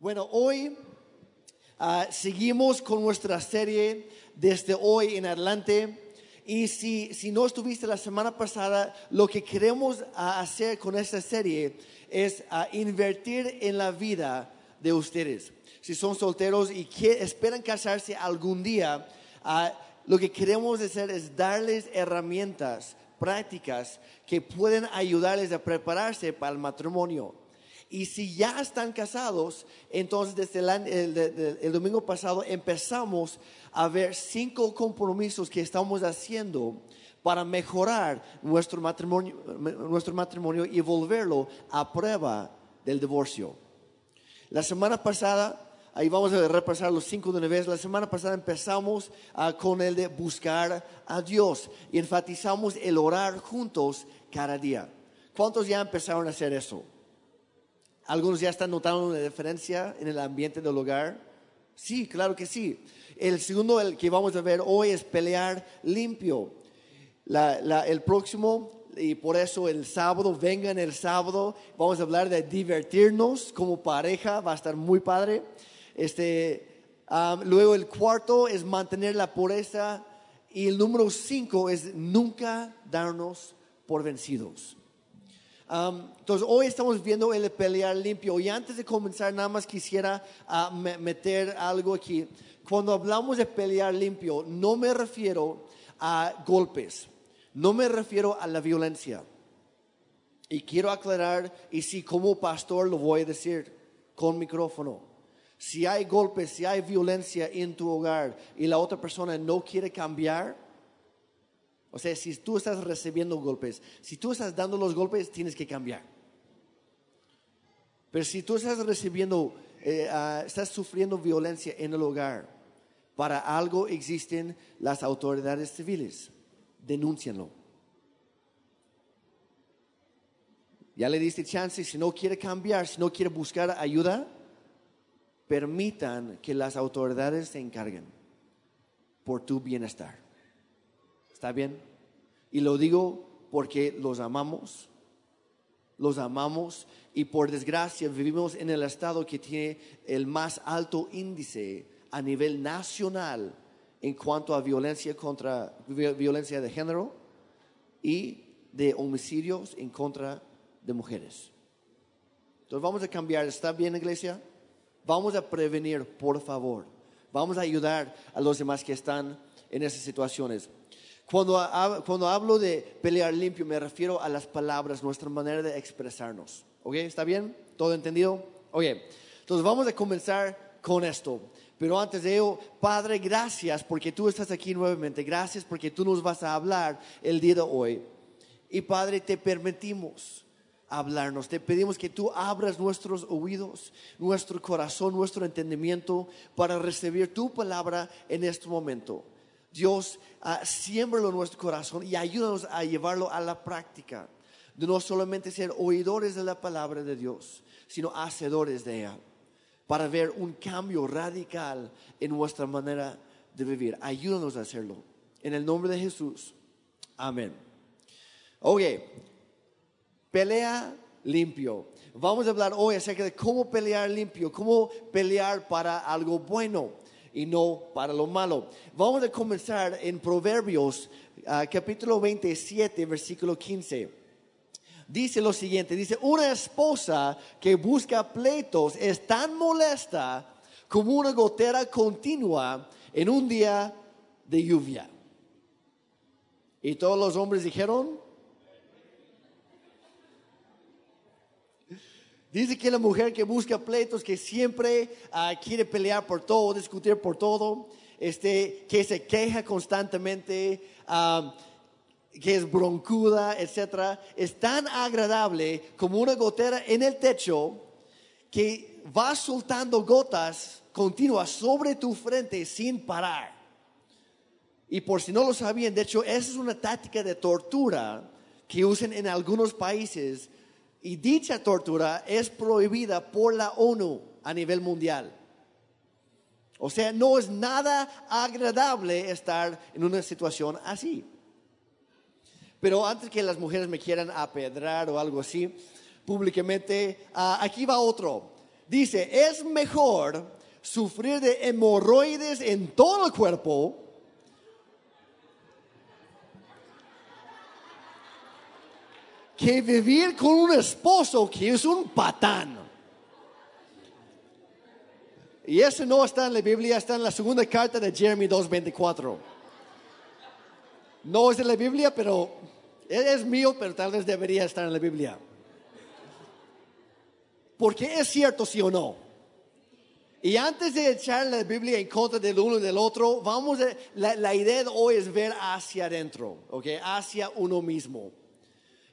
Bueno, hoy ah, seguimos con nuestra serie desde hoy en adelante. Y si, si no estuviste la semana pasada, lo que queremos ah, hacer con esta serie es ah, invertir en la vida de ustedes. Si son solteros y esperan casarse algún día, lo que queremos hacer es darles herramientas prácticas que pueden ayudarles a prepararse para el matrimonio. Y si ya están casados, entonces desde el, domingo pasado empezamos a ver cinco compromisos que estamos haciendo para mejorar nuestro matrimonio, nuestro matrimonio y volverlo a prueba del divorcio. La semana pasada, ahí vamos a repasar los cinco de una vez. La semana pasada empezamos ah, con el de buscar a Dios y enfatizamos el orar juntos cada día. ¿Cuántos ya empezaron a hacer eso? ¿Algunos ya están notando una diferencia en el ambiente del hogar? Sí, claro que sí. El segundo, el que vamos a ver hoy, es pelear limpio. El próximo, y por eso el sábado, vengan el sábado, vamos a hablar de divertirnos como pareja, va a estar muy padre. Este, am, luego el cuarto es mantener la pureza y el número cinco es nunca darnos por vencidos. Um, entonces, hoy estamos viendo el pelear limpio. Y antes de comenzar, nada más quisiera me- meter algo aquí. Cuando hablamos de pelear limpio, no me refiero a golpes, no me refiero a la violencia. Y quiero aclarar, y si como pastor lo voy a decir con micrófono, si hay golpes, si hay violencia en tu hogar y la otra persona no quiere cambiar, o sea, si tú estás recibiendo golpes, si tú estás dando los golpes, tienes que cambiar. Pero si tú estás recibiendo, eh, ah, estás sufriendo violencia en el hogar, para algo existen las autoridades civiles. Denúncianlo. Ya le diste chance, si no quiere cambiar, si no quiere buscar ayuda, permitan que las autoridades se encarguen por tu bienestar. ¿Está bien? Y lo digo porque los amamos, los amamos y por desgracia vivimos en el estado que tiene el más alto índice a nivel nacional en cuanto a violencia contra vi- violencia de género y de homicidios en contra de mujeres. Entonces vamos a cambiar, ¿está bien iglesia? Vamos a prevenir, por favor. Vamos a ayudar a los demás que están en esas situaciones. Cuando, cuando hablo de pelear limpio, me refiero a las palabras, nuestra manera de expresarnos. ¿Ok? ¿Está bien? ¿Todo entendido? Ok. Entonces vamos a comenzar con esto. Pero antes de ello, Padre, gracias porque tú estás aquí nuevamente. Gracias porque tú nos vas a hablar el día de hoy. Y Padre, te permitimos hablarnos. Te pedimos que tú abras nuestros oídos, nuestro corazón, nuestro entendimiento para recibir tu palabra en este momento. Dios, uh, en nuestro corazón y ayúdanos a llevarlo a la práctica. De no solamente ser oidores de la palabra de Dios, sino hacedores de ella. Para ver un cambio radical en nuestra manera de vivir. Ayúdanos a hacerlo. En el nombre de Jesús. Amén. Ok, pelea limpio. Vamos a hablar hoy acerca de cómo pelear limpio, cómo pelear para algo bueno y no para lo malo. Vamos a comenzar en Proverbios ah, capítulo 27, versículo 15. Dice lo siguiente, dice, una esposa que busca pleitos es tan molesta como una gotera continua en un día de lluvia. Y todos los hombres dijeron, Dice que la mujer que busca pleitos, que siempre ah, quiere pelear por todo, discutir por todo, este, que se queja constantemente, ah, que es broncuda, etcétera, es tan agradable como una gotera en el techo que va soltando gotas continuas sobre tu frente sin parar. Y por si no lo sabían, de hecho, esa es una táctica de tortura que usan en algunos países y dicha tortura es prohibida por la ONU a nivel mundial. O sea, no es nada agradable estar en una situación así. Pero antes que las mujeres me quieran apedrar o algo así, públicamente, ah, aquí va otro. Dice, es mejor sufrir de hemorroides en todo el cuerpo que vivir con un esposo que es un patán. Y eso no está en la Biblia, está en la segunda carta de Jeremy 2.24. No es de la Biblia, pero es mío, pero tal vez debería estar en la Biblia. Porque es cierto, sí o no. Y antes de echar la Biblia en contra del uno y del otro, vamos a, la, idea de hoy es ver hacia adentro, ¿ok? Hacia uno mismo.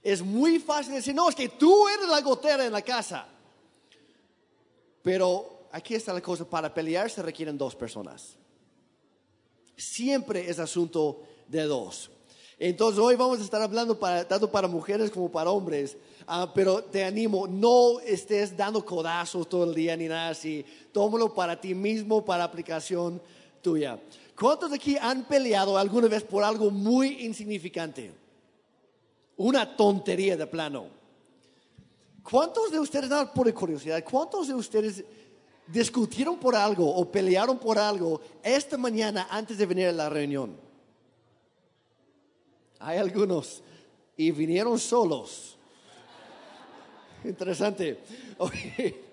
Es muy fácil decir, no, es que tú eres la gotera en la casa. Pero aquí está la cosa, para pelear se requieren dos personas. Siempre es asunto de dos. Entonces hoy vamos a estar hablando tanto para mujeres como para hombres, ah, pero te animo, no estés dando codazos todo el día ni nada así, tómalo para ti mismo, para aplicación tuya. ¿Cuántos de aquí han peleado alguna vez por algo muy insignificante? Una tontería de plano. ¿Cuántos de ustedes, nada por curiosidad, cuántos de ustedes discutieron por algo o pelearon por algo esta mañana antes de venir a la reunión? Hay algunos y vinieron solos. Interesante.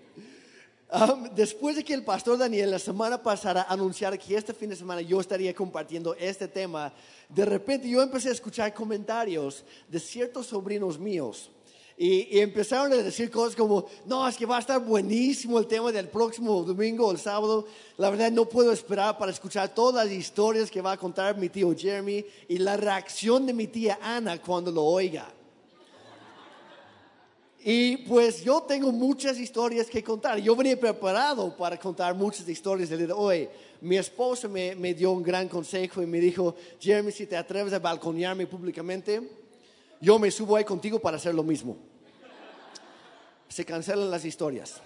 Después de que el pastor Daniel la semana pasada anunciara que este fin de semana yo estaría compartiendo este tema, de repente yo empecé a escuchar comentarios de ciertos sobrinos míos y, empezaron a decir cosas como, no, es que va a estar buenísimo el tema del próximo domingo o el sábado. La verdad no puedo esperar para escuchar todas las historias que va a contar mi tío Jeremy y la reacción de mi tía Ana cuando lo oiga. Y pues yo tengo muchas historias que contar. Yo venía preparado para contar muchas historias de hoy. Mi esposa me, me dio un gran consejo y me dijo, Jeremy, si te atreves a balconearme públicamente, yo me subo ahí contigo para hacer lo mismo. Se cancelan las historias.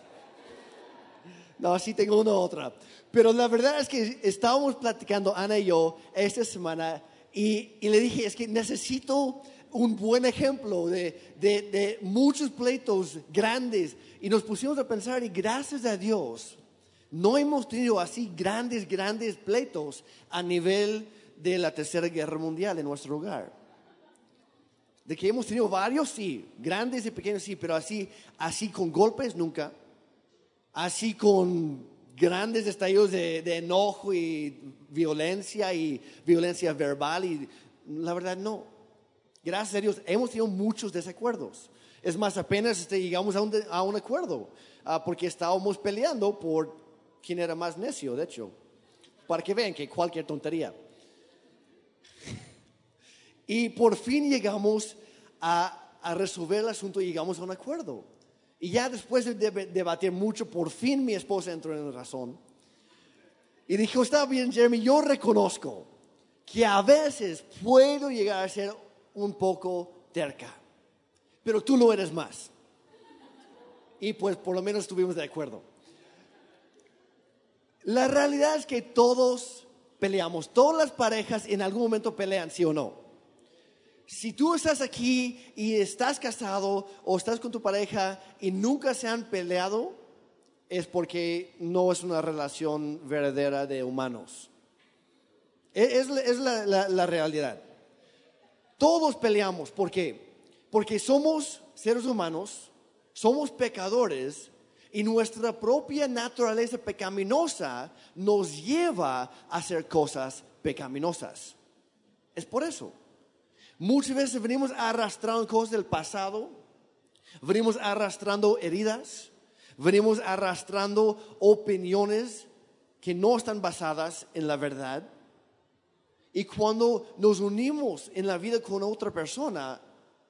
No, sí tengo una otra. Pero la verdad es que estábamos platicando, Ana y yo, esta semana, y, le dije, es que necesito un buen ejemplo de, de, muchos pleitos grandes. Y nos pusimos a pensar, y gracias a Dios, no hemos tenido así grandes, grandes pleitos a nivel de la Tercera Guerra Mundial en nuestro hogar. De que hemos tenido varios, sí, grandes y pequeños, sí, pero así, así con golpes nunca, así con grandes estallidos de, enojo y violencia y violencia verbal y la verdad no. Gracias a Dios hemos tenido muchos desacuerdos. Es más, apenas este, llegamos a un, a un acuerdo ah, porque estábamos peleando por quién era más necio, de hecho, para que vean que cualquier tontería. Y por fin llegamos a, resolver el asunto y llegamos a un acuerdo. Y ya después de debatir mucho, por fin mi esposa entró en razón. Y dijo, está bien, Jeremy, yo reconozco que a veces puedo llegar a ser un poco terca, pero tú lo eres más. Y pues por lo menos estuvimos de acuerdo. La realidad es que todos peleamos, todas las parejas en algún momento pelean, sí o no si tú estás aquí y estás casado o estás con tu pareja y nunca se han peleado, es porque no es una relación verdadera de humanos. E, es, la, realidad. Todos peleamos. ¿Por qué? Porque somos seres humanos, somos pecadores y nuestra propia naturaleza pecaminosa nos lleva a hacer cosas pecaminosas. Es por eso. Muchas veces venimos arrastrando cosas del pasado, venimos arrastrando heridas, venimos arrastrando opiniones que no están basadas en la verdad. Y cuando nos unimos en la vida con otra persona,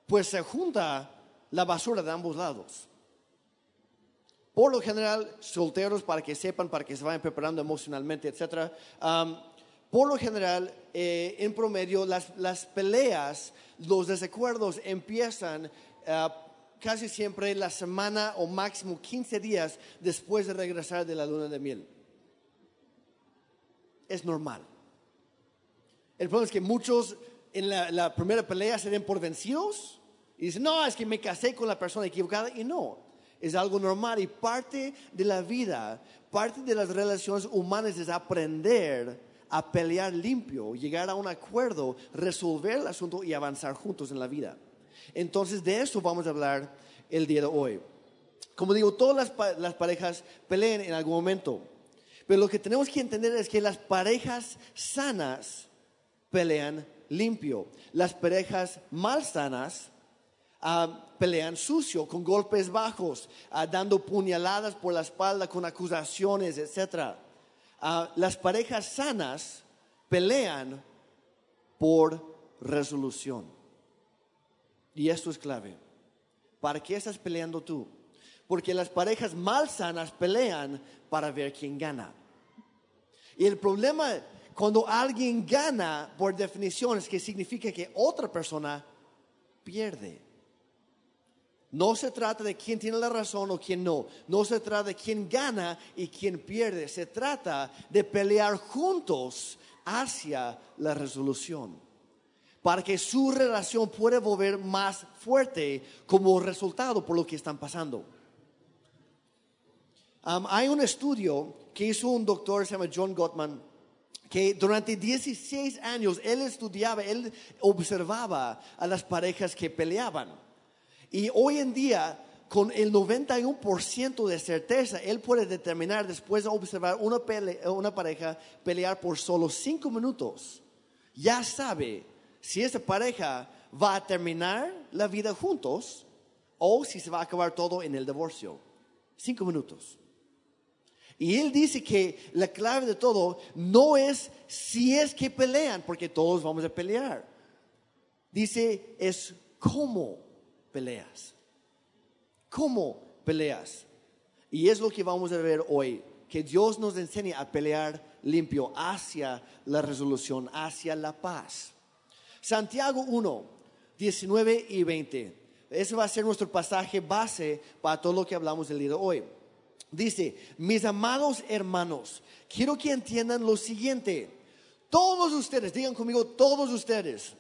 pues se junta la basura de ambos lados. Por lo general, solteros, para que sepan, para que se vayan preparando emocionalmente, etc por lo general, eh, en promedio, las, peleas, los desacuerdos empiezan eh, casi siempre la semana o máximo 15 días después de regresar de la luna de miel. Es normal. El problema es que muchos en la, la primera pelea se den por vencidos y dicen, no, es que me casé con la persona equivocada. Y no, Es algo normal y parte de la vida, parte de las relaciones humanas es aprender a pelear limpio, llegar a un acuerdo, resolver el asunto y avanzar juntos en la vida. Entonces de eso vamos a hablar el día de hoy. Como digo, todas las, parejas pelean en algún momento. Pero lo que tenemos que entender es que las parejas sanas pelean limpio. Las parejas mal sanas ah, pelean sucio, con golpes bajos, ah, dando puñaladas por la espalda, con acusaciones, etc. Ah, las parejas sanas pelean por resolución. Y esto es clave. ¿Para qué estás peleando tú? Porque las parejas mal sanas pelean para ver quién gana. Y el problema cuando alguien gana, por definición, es que significa que otra persona pierde. No se trata de quién tiene la razón o quién no. No se trata de quién gana y quién pierde. Se trata de pelear juntos hacia la resolución. Para que su relación pueda volver más fuerte como resultado por lo que están pasando. hay un estudio que hizo un doctor, se llama John Gottman, que durante 16 años él estudiaba, él observaba a las parejas que peleaban. Y hoy en día, con el 91% de certeza, él puede determinar después de observar una, una pareja pelear por solo 5 minutos. Ya sabe si esa pareja va a terminar la vida juntos o si se va a acabar todo en el divorcio. 5 minutos. Y él dice que la clave de todo no es si es que pelean, porque todos vamos a pelear. Dice es cómo peleas. ¿Cómo peleas? Y es lo que vamos a ver hoy, que Dios nos enseña a pelear limpio hacia la resolución, hacia la paz. Santiago 1, 19 y 20. Ese va a ser nuestro pasaje base para todo lo que hablamos el día de hoy. Dice, mis amados hermanos, quiero que entiendan lo siguiente. Todos ustedes, digan conmigo, todos ustedes,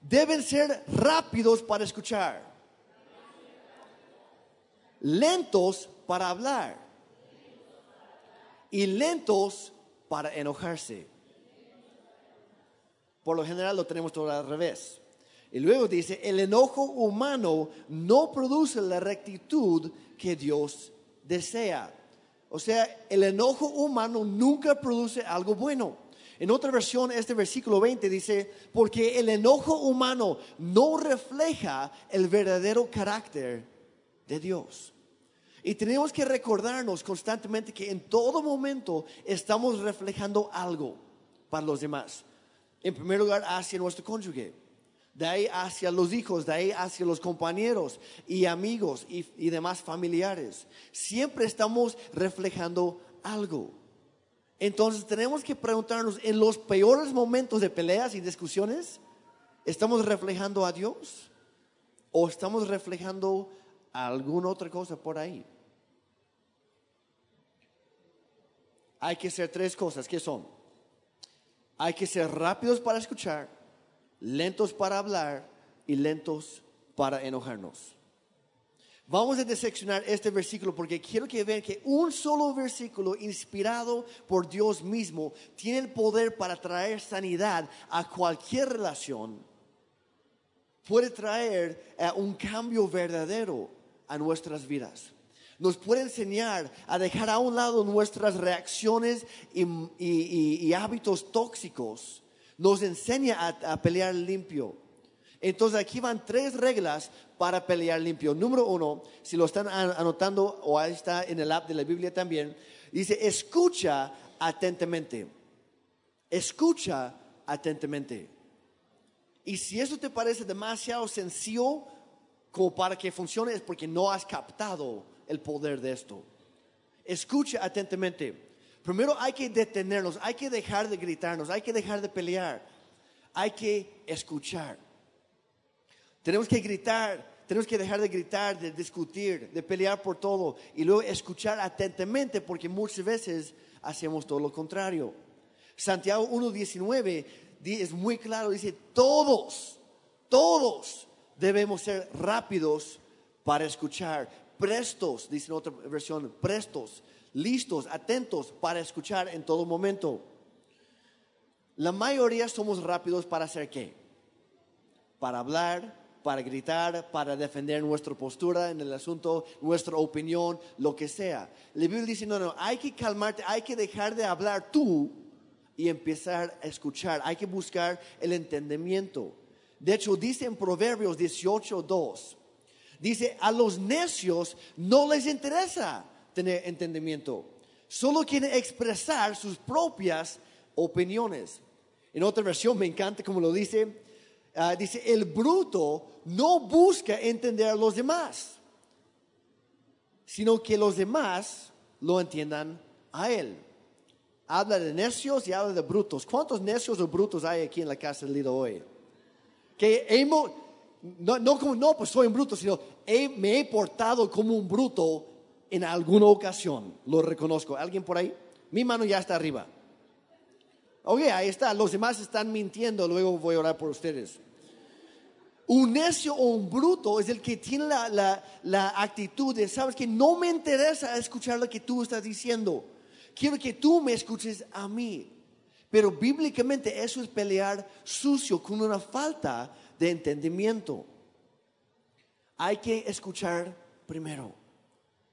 deben ser rápidos para escuchar, lentos para hablar y lentos para enojarse. Por lo general lo tenemos todo al revés. Y luego dice, el enojo humano no produce la rectitud que Dios desea. O sea, el enojo humano nunca produce algo bueno. En otra versión, este versículo 20 dice, porque el enojo humano no refleja el verdadero carácter de Dios. Y tenemos que recordarnos constantemente que en todo momento estamos reflejando algo para los demás. En primer lugar, hacia nuestro cónyuge de ahí hacia los hijos, de ahí hacia los compañeros y amigos y, demás familiares. Siempre estamos reflejando algo. Entonces tenemos que preguntarnos, en los peores momentos de peleas y discusiones, ¿estamos reflejando a Dios? ¿O estamos reflejando alguna otra cosa por ahí? Hay que hacer tres cosas, ¿qué son? Hay que ser rápidos para escuchar lentos para hablar y lentos para enojarnos. Vamos a diseccionar este versículo porque quiero que vean que un solo versículo inspirado por Dios mismo tiene el poder para traer sanidad a cualquier relación. Puede traer eh, un cambio verdadero a nuestras vidas. Nos puede enseñar a dejar a un lado nuestras reacciones y hábitos tóxicos nos enseña a, pelear limpio. Entonces aquí van tres reglas para pelear limpio. Número uno, si lo están anotando o ahí está en el app de la Biblia también, dice, escucha atentamente. Escucha atentamente. Y si eso te parece demasiado sencillo como para que funcione, es porque no has captado el poder de esto. Escucha atentamente. Primero hay que detenernos, hay que dejar de gritarnos, hay que dejar de pelear, hay que escuchar. Tenemos que gritar, tenemos que dejar de gritar, de discutir, de pelear por todo y luego escuchar atentamente porque muchas veces hacemos todo lo contrario. Santiago 1.19 es muy claro, dice, todos, todos debemos ser rápidos para escuchar, prestos, dice otra versión, prestos, listos, atentos para escuchar en todo momento. La mayoría somos rápidos para hacer qué? Para hablar, para gritar, para defender nuestra postura en el asunto, nuestra opinión, lo que sea. La Biblia dice, no, no, hay que calmarte, hay que dejar de hablar tú y empezar a escuchar, hay que buscar el entendimiento. De hecho, dice en Proverbios 18.2, dice, a los necios no les interesa tener entendimiento, solo quieren expresar sus propias opiniones. En otra versión me encanta como lo dice, ah, dice, el bruto no busca entender a los demás, sino que los demás lo entiendan a él. Habla de necios y habla de brutos. ¿Cuántos necios o brutos hay aquí en la casa del Lido hoy? Que hemos, no, no como, no, pues soy un bruto, sino me he portado como un bruto en alguna ocasión. Lo reconozco. ¿Alguien por ahí? Mi mano ya está arriba. Ok, ahí está. Los demás están mintiendo. Luego voy a orar por ustedes. Un necio o un bruto es el que tiene la, la actitud de, sabes que no me interesa escuchar lo que tú estás diciendo. Quiero que tú me escuches a mí. Pero bíblicamente eso es pelear sucio con una falta de entendimiento. Hay que escuchar primero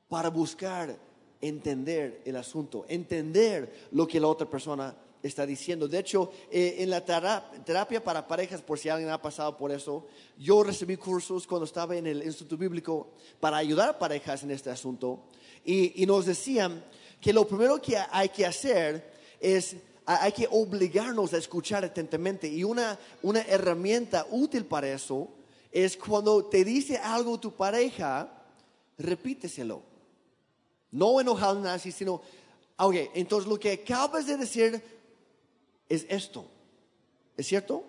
para buscar entender el asunto, entender lo que la otra persona está diciendo. De hecho, eh, en la terapia para parejas, por si alguien ha pasado por eso, yo recibí cursos cuando estaba en el Instituto Bíblico para ayudar a parejas en este asunto y, nos decían que lo primero que hay que hacer es hay que obligarnos a escuchar atentamente y una, una herramienta útil para eso es cuando te dice algo tu pareja, repíteselo. No enojado así, sino, ok, entonces lo que acabas de decir es esto. ¿Es cierto?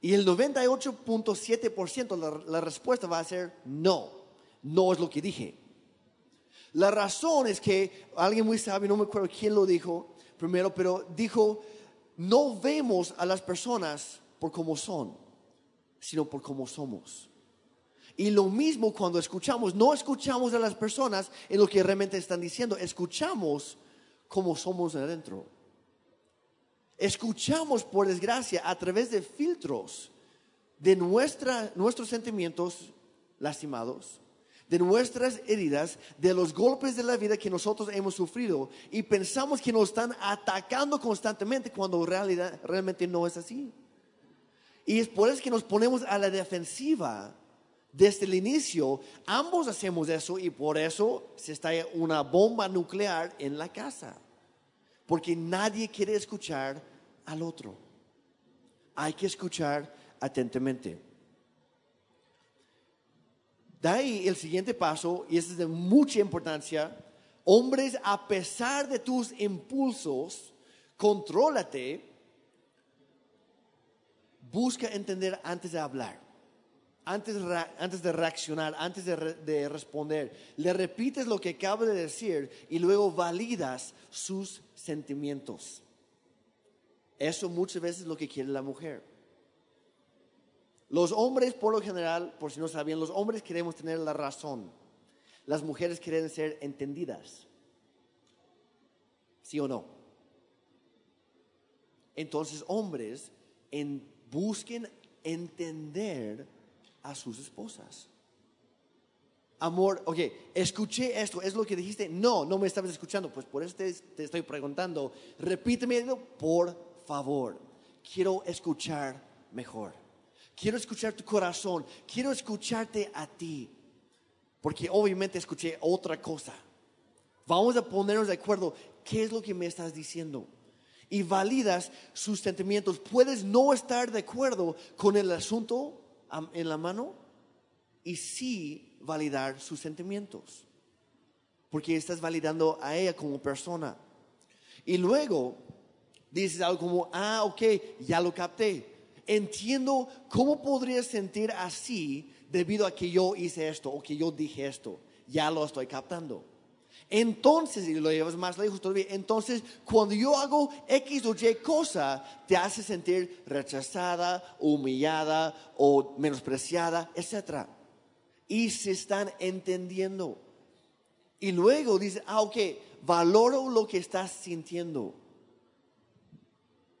Y el 98.7% la, la respuesta va a ser no. No es lo que dije. La razón es que alguien muy sabio, no me acuerdo quién lo dijo primero, pero dijo, no vemos a las personas por cómo son, sino por cómo somos. Y lo mismo cuando escuchamos, no escuchamos a las personas en lo que realmente están diciendo, escuchamos cómo somos adentro. Escuchamos, por desgracia, a través de filtros de nuestra, nuestros sentimientos lastimados, de nuestras heridas, de los golpes de la vida que nosotros hemos sufrido y pensamos que nos están atacando constantemente cuando realidad realmente no es así. Y es por eso que nos ponemos a la defensiva desde el inicio. Ambos hacemos eso y por eso se está una bomba nuclear en la casa porque nadie quiere escuchar al otro. Hay que escuchar atentamente. De ahí el siguiente paso, y este es de mucha importancia, hombres, a pesar de tus impulsos, contrólate, busca entender antes de hablar, antes, antes de reaccionar, antes de, de responder. Le repites lo que acaba de decir y luego validas sus sentimientos. Eso muchas veces es lo que quiere la mujer. Los hombres, por lo general, por si no sabían, los hombres queremos tener la razón. Las mujeres quieren ser entendidas. ¿Sí o no? Entonces, hombres, busquen entender a sus esposas amor, ok, escuché esto, es lo que dijiste, no, no me estabas escuchando, pues por eso te, estoy preguntando, repíteme, por favor, quiero escuchar mejor, quiero escuchar tu corazón, quiero escucharte a ti, porque obviamente escuché otra cosa. Vamos a ponernos de acuerdo, ¿qué es lo que me estás diciendo? Y validas sus sentimientos. Puedes no estar de acuerdo con el asunto en la mano y sí validar sus sentimientos, porque estás validando a ella como persona. Y luego dices algo como, ah, ok, ya lo capté. Entiendo cómo podrías sentir así debido a que yo hice esto o que yo dije esto. Ya lo estoy captando. Entonces, y lo llevas más lejos todavía, entonces cuando yo hago X o Y cosa, te hace sentir rechazada, humillada o menospreciada, etcétera y se están entendiendo. Y luego dice, ah, ok, valoro lo que estás sintiendo.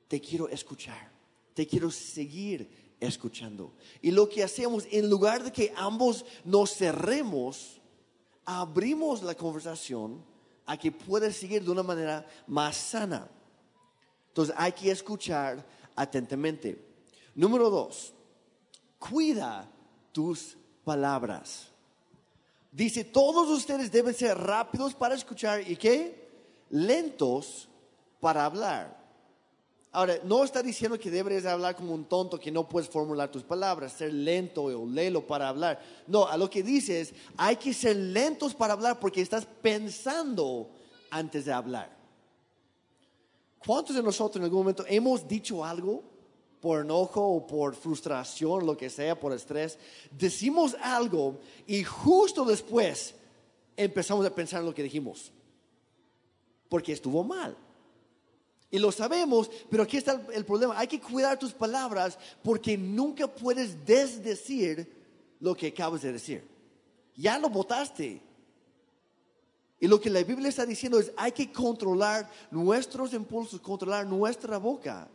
Te quiero escuchar, te quiero seguir escuchando. Y lo que hacemos, en lugar de que ambos nos cerremos, abrimos la conversación a que pueda seguir de una manera más sana. Entonces hay que escuchar atentamente. Número dos, cuida tus palabras. Dice, todos ustedes deben ser rápidos para escuchar y qué? Lentos para hablar. Ahora, no está diciendo que debes hablar como un tonto que no puedes formular tus palabras, ser lento o lelo para hablar. No, a lo que dice es, hay que ser lentos para hablar porque estás pensando antes de hablar. ¿Cuántos de nosotros en algún momento hemos dicho algo por enojo o por frustración, lo que sea, por estrés? Decimos algo y justo después empezamos a pensar en lo que dijimos porque estuvo mal. Y lo sabemos, pero aquí está el, problema. Hay que cuidar tus palabras porque nunca puedes desdecir lo que acabas de decir. Ya lo votaste. Y lo que la Biblia está diciendo es, hay que controlar nuestros impulsos, controlar nuestra boca.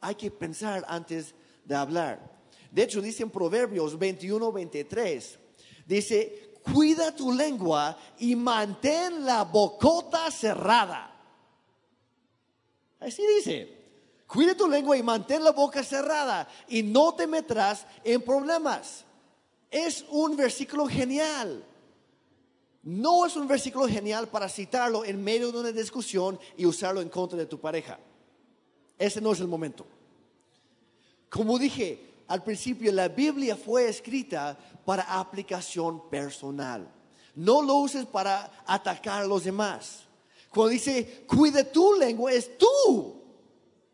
Hay que pensar antes de hablar. De hecho, dice en Proverbios 21, 23, dice, cuida tu lengua y mantén la bocota cerrada. Así dice. Cuida tu lengua y mantén la boca cerrada y no te metrás en problemas. Es un versículo genial. No es un versículo genial para citarlo en medio de una discusión y usarlo en contra de tu pareja. Ese no es el momento. Como dije al principio, la Biblia fue escrita para aplicación personal. No lo uses para atacar a los demás. Cuando dice, cuida tu lengua, es tú.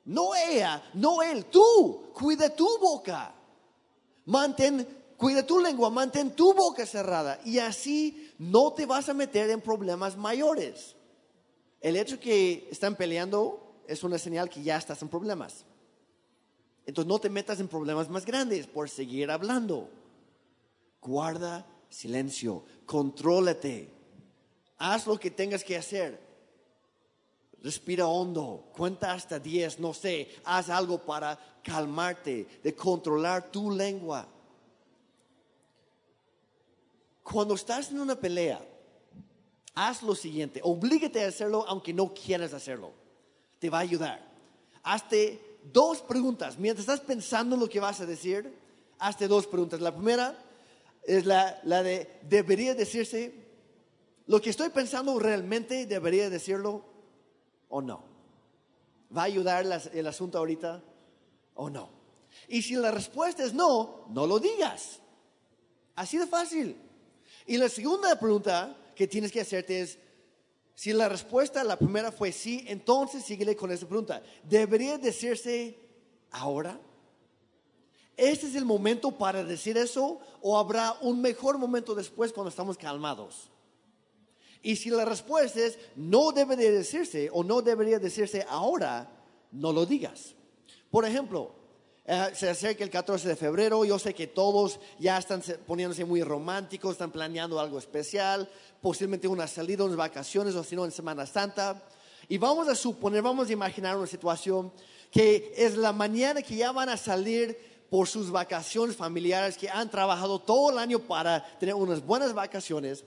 No ella, no él, tú. Cuida tu boca. Mantén, cuida tu lengua, mantén tu boca cerrada. Y así no te vas a meter en problemas mayores. El hecho que están peleando es una señal que ya estás en problemas. Entonces no te metas en problemas más grandes por seguir hablando. Guarda silencio, contrólate, haz lo que tengas que hacer. Respira hondo, cuenta hasta 10, no sé, haz algo para calmarte, de controlar tu lengua. Cuando estás en una pelea, haz lo siguiente, oblígate a hacerlo aunque no quieras hacerlo. Te va a ayudar. Hazte dos preguntas. Mientras estás pensando en lo que vas a decir, hazte dos preguntas. La primera es la, la de, ¿debería decirse? ¿Lo que estoy pensando realmente debería decirlo? O no? ¿Va a ayudar el asunto ahorita o no? Y si la respuesta es no, no lo digas. Así de fácil. Y la segunda pregunta que tienes que hacerte es, si la respuesta, la primera fue sí, entonces síguele con esa pregunta. ¿Debería decirse ahora? ¿Este es el momento para decir eso o habrá un mejor momento después cuando estamos calmados? Y si la respuesta es no debe de decirse o no debería decirse ahora, no lo digas. Por ejemplo, eh, se acerca el 14 de febrero, yo sé que todos ya están poniéndose muy románticos, están planeando algo especial, posiblemente una salida, unas vacaciones o si no en Semana Santa. Y vamos a suponer, vamos a imaginar una situación que es la mañana que ya van a salir por sus vacaciones familiares, que han trabajado todo el año para tener unas buenas vacaciones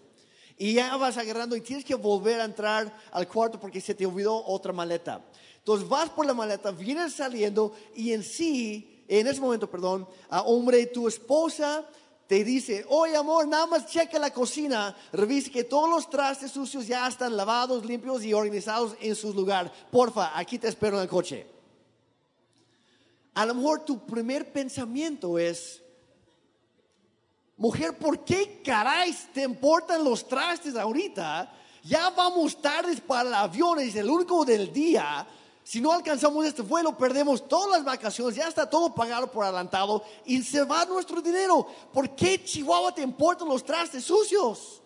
y ya vas agarrando y tienes que volver a entrar al cuarto porque se te olvidó otra maleta. Entonces vas por la maleta, vienes saliendo y en sí, en ese momento, perdón, a hombre, tu esposa te dice, oye amor, nada más checa la cocina, revise que todos los trastes sucios ya están lavados, limpios y organizados en su lugar. Porfa, aquí te espero en el coche. A lo mejor tu primer pensamiento es, Mujer, ¿por qué caray te importan los trastes ahorita? Ya vamos tardes para el avión, es el único del día. Si no alcanzamos este vuelo, perdemos todas las vacaciones, ya está todo pagado por adelantado y se va nuestro dinero. ¿Por qué Chihuahua te importan los trastes sucios?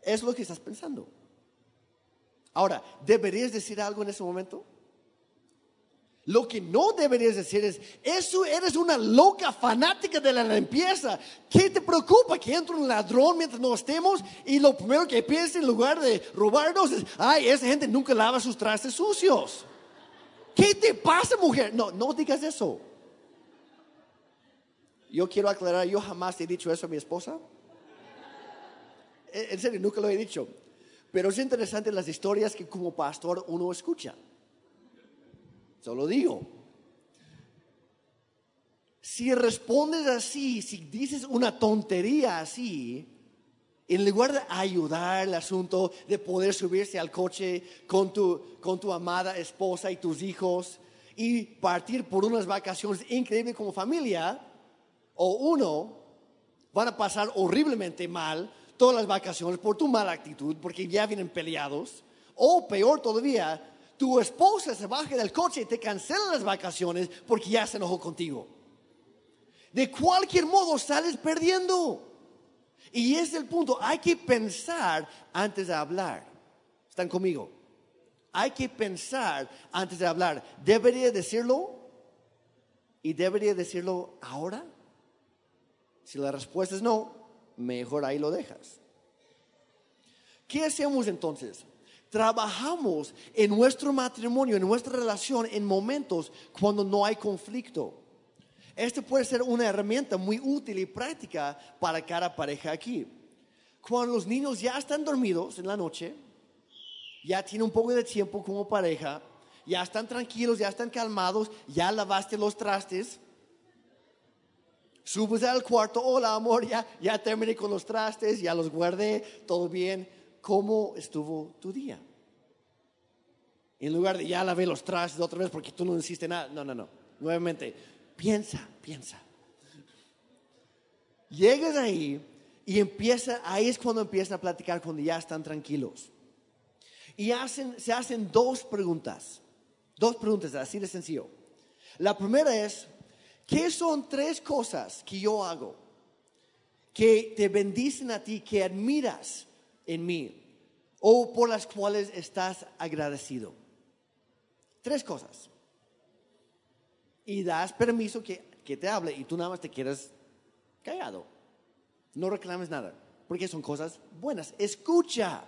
Es lo que estás pensando. Ahora, ¿deberías decir algo en ese momento? Lo que no deberías decir es, eso eres una loca fanática de la limpieza. ¿Qué te preocupa que entre un ladrón mientras no estemos y lo primero que piensa en lugar de robarnos es, ay, esa gente nunca lava sus trastes sucios? ¿Qué te pasa, mujer? No, no digas eso. Yo quiero aclarar, yo jamás he dicho eso a mi esposa. En serio, nunca lo he dicho. Pero es interesante las historias que como pastor uno escucha. Solo digo. Si respondes así, si dices una tontería así, en lugar de ayudar el asunto de poder subirse al coche con tu, con tu amada esposa y tus hijos y partir por unas vacaciones increíbles como familia, o uno, van a pasar horriblemente mal todas las vacaciones por tu mala actitud, porque ya vienen peleados, o peor todavía, tu esposa se baja del coche y te cancela las vacaciones porque ya se enojó contigo. De cualquier modo sales perdiendo. Y es el punto. Hay que pensar antes de hablar. ¿Están conmigo? Hay que pensar antes de hablar. ¿Debería decirlo? ¿Y debería decirlo ahora? Si la respuesta es no, mejor ahí lo dejas. ¿Qué hacemos entonces? Trabajamos en nuestro matrimonio, en nuestra relación, en momentos cuando no hay conflicto. Este puede ser una herramienta muy útil y práctica para cada pareja aquí. Cuando los niños ya están dormidos en la noche, ya tienen un poco de tiempo como pareja, ya están tranquilos, ya están calmados, ya lavaste los trastes, subes al cuarto, hola amor, ya, ya terminé con los trastes, ya los guardé, todo bien ¿cómo estuvo tu día? En lugar de ya lavé los trastes otra vez porque tú no hiciste nada. No, no, no. Nuevamente, piensa, piensa. Llegas ahí y empieza, ahí es cuando empiezan a platicar cuando ya están tranquilos. Y hacen, se hacen dos preguntas. Dos preguntas, así de sencillo. La primera es, ¿qué son tres cosas que yo hago que te bendicen a ti, que admiras en mí o por las cuales estás agradecido. Tres cosas. Y das permiso que, que te hable y tú nada más te quedas callado. No reclames nada, porque son cosas buenas. Escucha.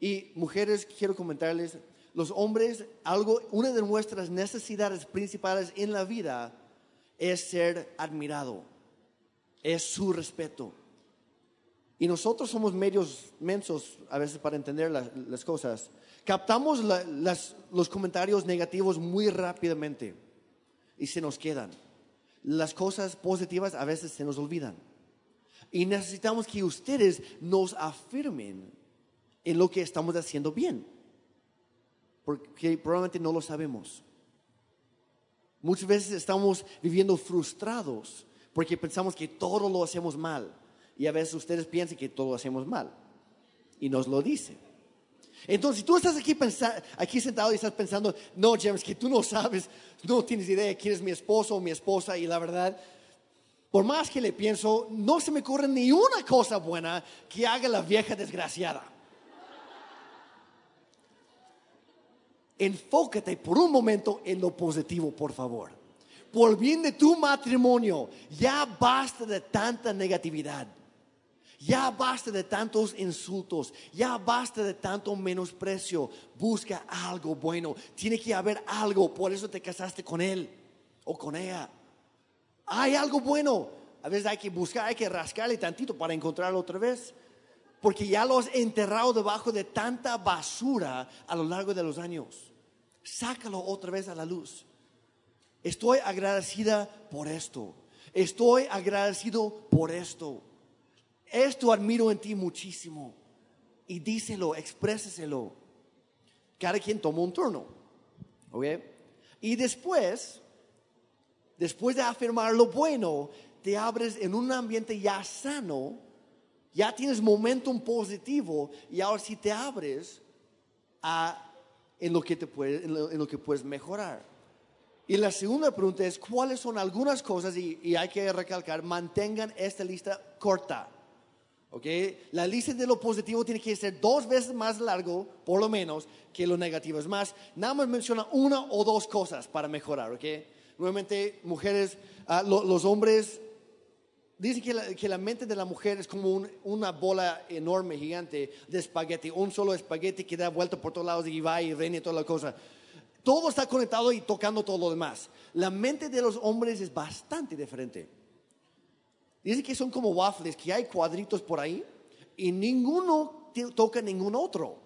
Y mujeres, quiero comentarles, los hombres, algo, una de nuestras necesidades principales en la vida es ser admirado, es su respeto. Y nosotros somos medios mensos a veces para entender las cosas. Captamos los comentarios negativos muy rápidamente y se nos quedan. Las cosas positivas a veces se nos olvidan. Y necesitamos que ustedes nos afirmen en lo que estamos haciendo bien. Porque probablemente no lo sabemos. Muchas veces estamos viviendo frustrados porque pensamos que todo lo hacemos mal y a veces ustedes piensan que todo hacemos mal y nos lo dicen. Entonces, si tú estás aquí, aquí sentado y estás pensando, no, James, que tú no sabes, no tienes idea de quién es mi esposo o mi esposa, y la verdad, por más que le pienso, no se me ocurre ni una cosa buena que haga la vieja desgraciada. Enfócate por un momento en lo positivo, por favor. Por bien de tu matrimonio, ya basta de tanta negatividad. Ya basta de tantos insultos, ya basta de tanto menosprecio. Busca algo bueno. Tiene que haber algo, por eso te casaste con él o con ella. Hay algo bueno. A veces hay que buscar, hay que rascarle tantito para encontrarlo otra vez. Porque ya lo has enterrado debajo de tanta basura a lo largo de los años. Sácalo otra vez a la luz. Estoy agradecida por esto. Estoy agradecido por esto esto admiro en ti muchísimo. Y díselo, expréseselo. Cada quien toma un turno. ¿Ok? Y después, después de afirmar lo bueno, te abres en un ambiente ya sano, ya tienes momentum positivo y ahora sí te abres a, en, lo que te puede, en, lo, que puedes mejorar. Y la segunda pregunta es, ¿cuáles son algunas cosas, y hay que recalcar, mantengan esta lista corta? ¿Ok? La lista de lo positivo tiene que ser dos veces más largo, por lo menos, que lo negativo. Es más, nada más menciona una o dos cosas para mejorar, ¿ok? Nuevamente, mujeres, ah, lo- los hombres, dicen que la, que la mente de la mujer es como un- una bola enorme, gigante de espagueti, un solo espagueti que da vuelta por todos lados y va y viene y toda la cosa. Todo está conectado y tocando todo lo demás. La mente de los hombres es bastante diferente. Dice que son como waffles, que hay cuadritos por ahí y ninguno toca ningún otro.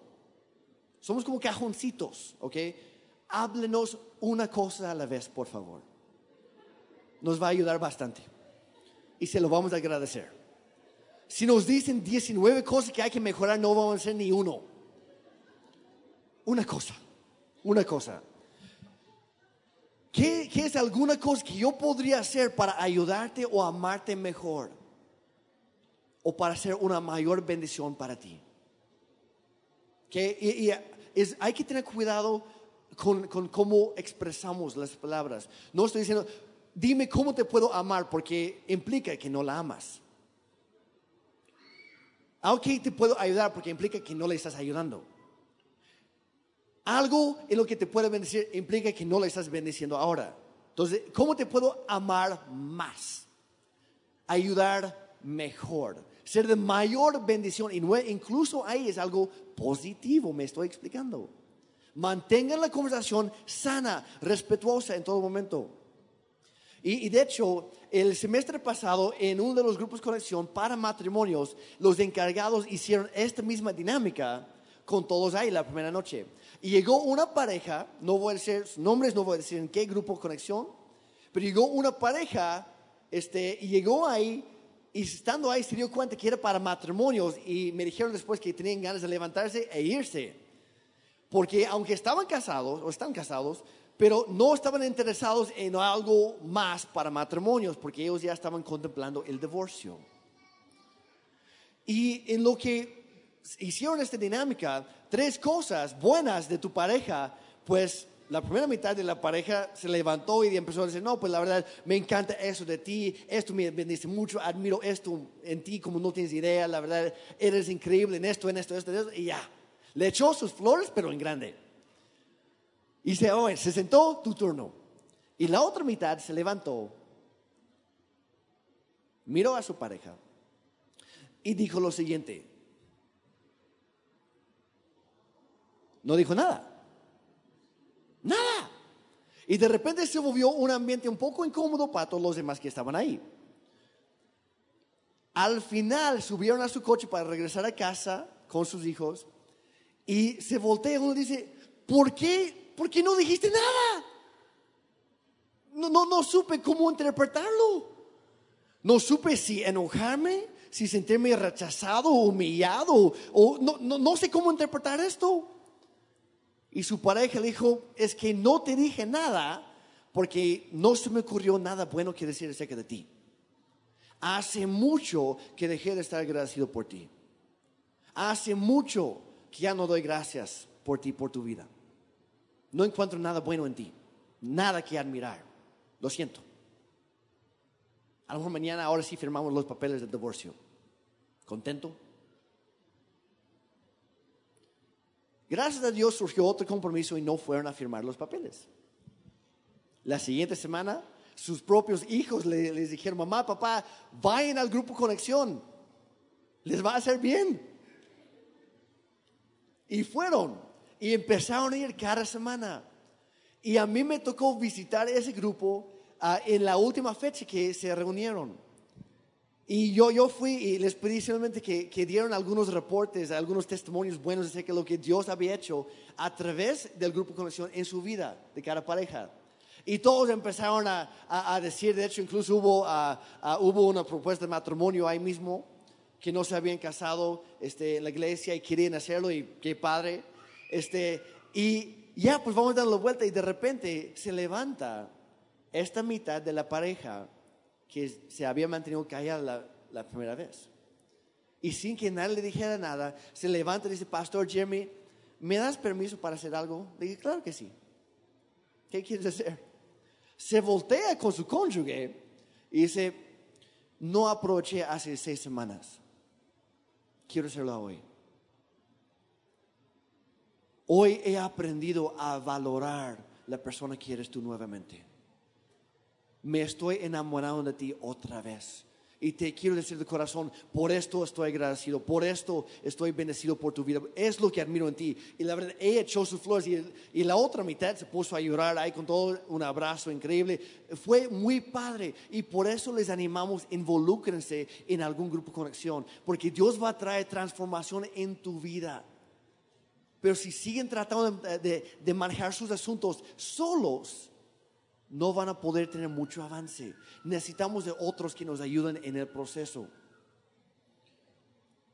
Somos como cajoncitos, ¿ok? Háblenos una cosa a la vez, por favor. Nos va a ayudar bastante. Y se lo vamos a agradecer. Si nos dicen 19 cosas que hay que mejorar, no vamos a hacer ni uno. Una cosa, una cosa. ¿Qué, es alguna cosa que yo podría hacer para ayudarte o amarte mejor? O para ser una mayor bendición para ti. Y- hay que tener cuidado con, cómo expresamos las palabras. No estoy diciendo, dime cómo te puedo amar, porque implica que no la amas. Aunque te puedo ayudar, porque implica que no le estás ayudando. Algo en lo que te puede bendecir implica que no le estás bendiciendo ahora. Entonces, ¿cómo te puedo amar más? Ayudar mejor, ser de mayor bendición. Incluso ahí es algo positivo, me estoy explicando. Mantengan la conversación sana, respetuosa en todo momento. Y, de hecho, el semestre pasado, en uno de los grupos conexión para matrimonios, los encargados hicieron esta misma dinámica con todos ahí la primera noche. Y llegó una pareja, no voy a decir nombres, no voy a decir en qué grupo conexión, pero llegó una pareja, este, y llegó ahí, y estando ahí se dio cuenta que era para matrimonios, y me dijeron después que tenían ganas de levantarse e irse. Porque aunque estaban casados, o están casados, pero no estaban interesados en algo más para matrimonios, porque ellos ya estaban contemplando el divorcio. Y en lo que hicieron esta dinámica, tres cosas buenas de tu pareja, pues la primera mitad de la pareja se levantó y empezó a decir, no, pues la verdad, me encanta eso de ti, esto me bendice mucho, admiro esto en ti como no tienes idea, la verdad, eres increíble en esto, en esto, en esto, y ya. Le echó sus flores, pero en grande. Y se, oye, se sentó, tu turno. Y la otra mitad se levantó, miró a su pareja y dijo lo siguiente. No dijo nada. Nada. Y de repente se volvió un ambiente un poco incómodo para todos los demás que estaban ahí. Al final subieron a su coche para regresar a casa con sus hijos y se voltea uno y dice, ¿por qué? ¿Por qué no dijiste nada? No, no, no supe cómo interpretarlo. No supe si enojarme, si sentirme rechazado, humillado, o no, no, no sé cómo interpretar esto. Y su pareja le dijo, es que no te dije nada porque no se me ocurrió nada bueno que decir acerca de ti. Hace mucho que dejé de estar agradecido por ti. Hace mucho que ya no doy gracias por ti, por tu vida. No encuentro nada bueno en ti, nada que admirar. Lo siento. A lo mejor mañana, ahora sí firmamos los papeles de divorcio. ¿Contento? Gracias a Dios surgió otro compromiso y no fueron a firmar los papeles. La siguiente semana, sus propios hijos le- les dijeron, mamá, papá, vayan al grupo Conexión. Les va a hacer bien. Y fueron y empezaron a ir cada semana. Y a mí me tocó visitar ese grupo ah, en la última fecha que se reunieron. Y yo, yo fui y les pedí simplemente que, que dieran algunos reportes, algunos testimonios buenos de lo que Dios había hecho a través del grupo Conexión en su vida de cada pareja. Y todos empezaron a, a- a decir, de hecho incluso hubo, ah, hubo una propuesta de matrimonio ahí mismo, que no se habían casado este, en la iglesia y querían hacerlo y qué padre. Este, y ya, pues vamos dando la vuelta y de repente se levanta esta mitad de la pareja que se había mantenido callada la, la primera vez. Y sin que nadie le dijera nada, se levanta y dice, Pastor Jeremy, ¿me das permiso para hacer algo? Le dije, claro que sí. ¿Qué quieres hacer? Se voltea con su cónyuge y dice, no aproveché hace seis semanas. quiero hacerlo hoy. Hoy he aprendido a valorar la persona que eres tú nuevamente. Me estoy enamorando de ti otra vez. Y te quiero decir de corazón, por esto estoy agradecido, por esto estoy bendecido por tu vida. Es lo que admiro en ti. Y la verdad, he hecho sus flores y, la otra mitad se puso a llorar ahí con todo un abrazo increíble. Fue muy padre. Y por eso les animamos, involúcrense en algún grupo de conexión, porque Dios va a traer transformación en tu vida. Pero si siguen tratando de manejar sus asuntos solos, no van a poder tener mucho avance. Necesitamos de otros que nos ayuden en el proceso.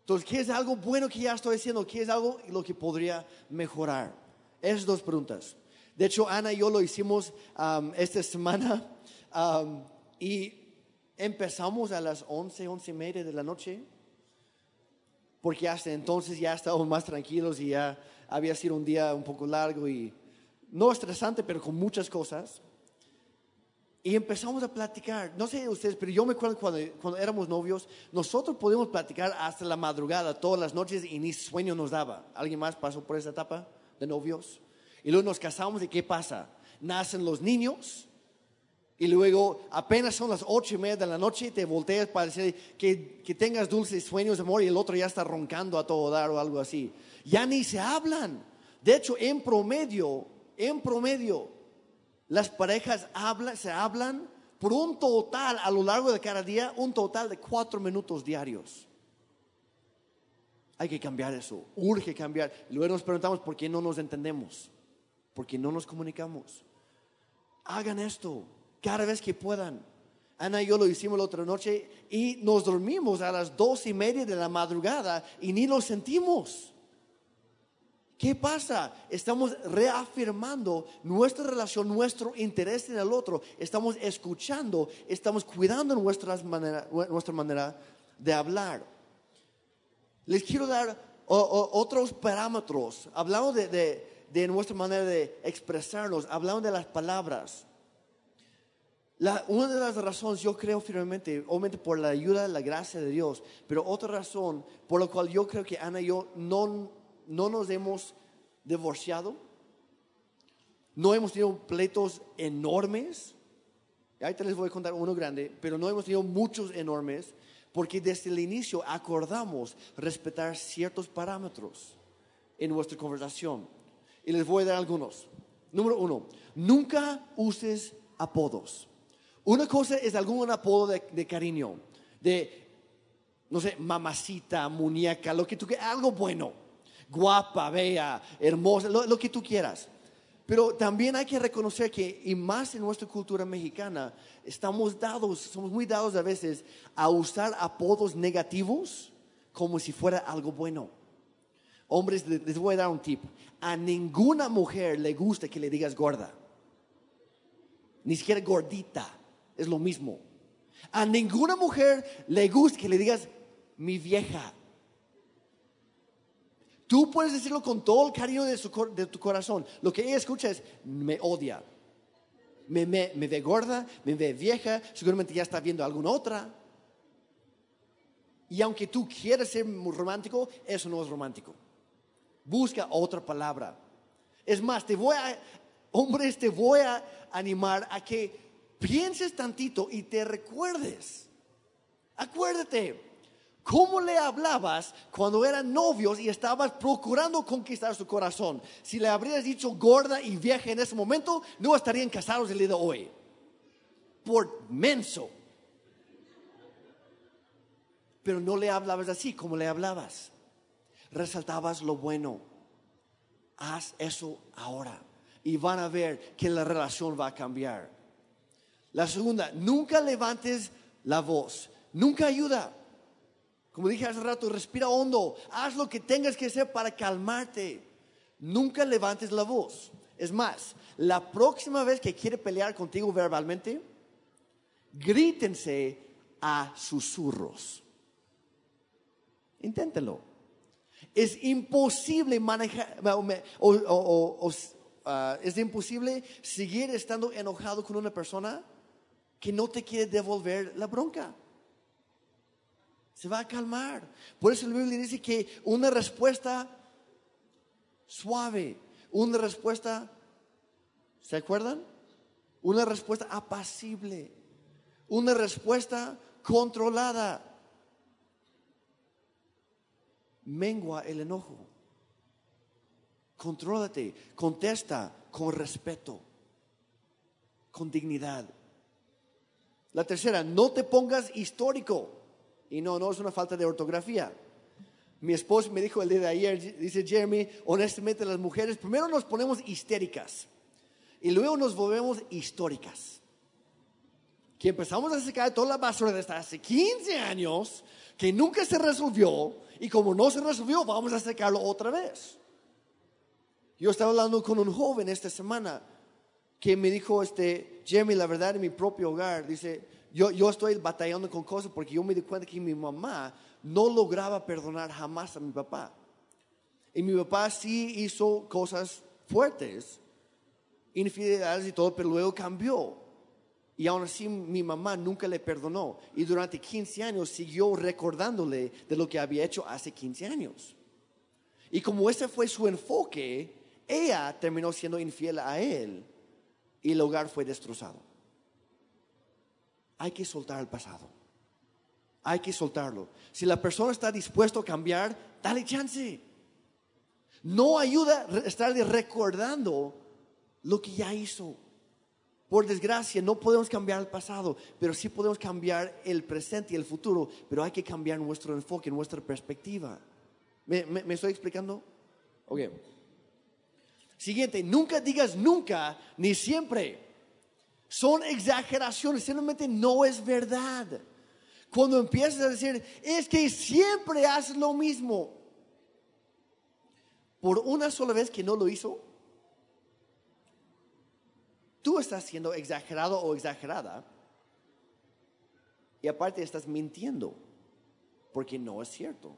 Entonces, ¿qué es algo bueno que ya estoy haciendo? ¿Qué es algo lo que podría mejorar? Esas dos preguntas. De hecho, Ana y yo lo hicimos um, esta semana um, y empezamos a las 11, 11 y media de la noche, porque hasta entonces ya estábamos más tranquilos y ya había sido un día un poco largo y no estresante, pero con muchas cosas. Y empezamos a platicar. No sé ustedes, pero yo me acuerdo cuando, cuando éramos novios, nosotros podíamos platicar hasta la madrugada, todas las noches, y ni sueño nos daba. ¿Alguien más pasó por esa etapa de novios? Y luego nos casamos, ¿y qué pasa? Nacen los niños, y luego apenas son las ocho y media de la noche, te volteas para decir que, que tengas dulces sueños de amor, y el otro ya está roncando a todo dar o algo así. Ya ni se hablan. De hecho, en promedio, en promedio, las parejas hablan, se hablan por un total, a lo largo de cada día, un total de cuatro minutos diarios. Hay que cambiar eso, urge cambiar. luego nos preguntamos por qué no nos entendemos, por qué no nos comunicamos. Hagan esto cada vez que puedan. Ana y yo lo hicimos la otra noche y nos dormimos a las dos y media de la madrugada y ni lo sentimos. ¿Qué pasa? Estamos reafirmando nuestra relación, nuestro interés en el otro. Estamos escuchando, estamos cuidando nuestra manera de hablar. Les quiero dar otros parámetros. Hablamos de, nuestra manera de expresarnos, hablamos de las palabras. una de las razones, yo creo firmemente, obviamente por la ayuda, la gracia de Dios, pero otra razón por la cual yo creo que Ana y yo no no nos hemos divorciado, no hemos tenido pleitos enormes. Ahorita les voy a contar uno grande, pero no hemos tenido muchos enormes, porque desde el inicio acordamos respetar ciertos parámetros en nuestra conversación. Y les voy a dar algunos. Número uno, nunca uses apodos. Una cosa es algún apodo de, de cariño, de, no sé, mamacita, muñeca, lo que tú quieras, algo bueno guapa, bella, hermosa, lo, que tú quieras. Pero también hay que reconocer que, y más en nuestra cultura mexicana, estamos dados, somos muy dados a veces a usar apodos negativos como si fuera algo bueno. Hombres, les voy a dar un tip. A ninguna mujer le gusta que le digas gorda. Ni siquiera gordita. Es lo mismo. A ninguna mujer le gusta que le digas mi vieja. Tú puedes decirlo con todo el cariño de, tu corazón. Lo que ella escucha es, me odia. Me, ve gorda, me ve vieja, seguramente ya está viendo alguna otra. Y aunque tú quieras ser romántico, eso no es romántico. Busca otra palabra. Es más, te voy a, hombres, te voy a animar a que pienses tantito y te recuerdes. Acuérdate, ¿Cómo le hablabas cuando eran novios y estabas procurando conquistar su corazón? Si le habrías dicho gorda y vieja en ese momento, no estarían casados el día de hoy. Por menso. Pero no le hablabas así como le hablabas. Resaltabas lo bueno. Haz eso ahora. Y van a ver que la relación va a cambiar. La segunda, nunca levantes la voz. Nunca ayuda. Como dije hace rato, respira hondo, haz lo que tengas que hacer para calmarte. Nunca levantes la voz. Es más, la próxima vez que quiere pelear contigo verbalmente, grítense a susurros. Inténtelo. Es imposible manejar, o, ah, es imposible seguir estando enojado con una persona que no te quiere devolver la bronca. Se va a calmar. Por eso la Biblia dice que una respuesta suave, una respuesta, ¿se acuerdan? Una respuesta apacible, una respuesta controlada. Mengua el enojo. Contrólate, contesta con respeto, con dignidad. La tercera, no te pongas histórico. Y no, no es una falta de ortografía. Mi esposo me dijo el día de ayer, dice Jeremy, honestamente las mujeres primero nos ponemos histéricas y luego nos volvemos históricas. Que empezamos a sacar toda la basura desde hace 15 años que nunca se resolvió y como no se resolvió vamos a sacarlo otra vez. Yo estaba hablando con un joven esta semana que me dijo, este, Jeremy, la verdad en mi propio hogar, dice, yo, estoy batallando con cosas porque yo me di cuenta que mi mamá no lograba perdonar jamás a mi papá. Y mi papá sí hizo cosas fuertes, infidelidades y todo, pero luego cambió. Y aún así mi mamá nunca le perdonó. Y durante 15 años siguió recordándole de lo que había hecho hace 15 años. Y como ese fue su enfoque, ella terminó siendo infiel a él y el hogar fue destrozado. Hay que soltar el pasado. Hay que soltarlo. Si la persona está dispuesta a cambiar, dale chance. No ayuda a estar recordando lo que ya hizo. Por desgracia, no podemos cambiar el pasado, pero sí podemos cambiar el presente y el futuro, pero hay que cambiar nuestro enfoque, nuestra perspectiva. ¿Me, me estoy explicando? Ok. Siguiente, nunca digas nunca ni siempre. Son exageraciones, simplemente no es verdad. Cuando empiezas a decir, es que siempre haces lo mismo. Por una sola vez que no lo hizo, tú estás siendo exagerado o exagerada. Y aparte estás mintiendo, porque no es cierto.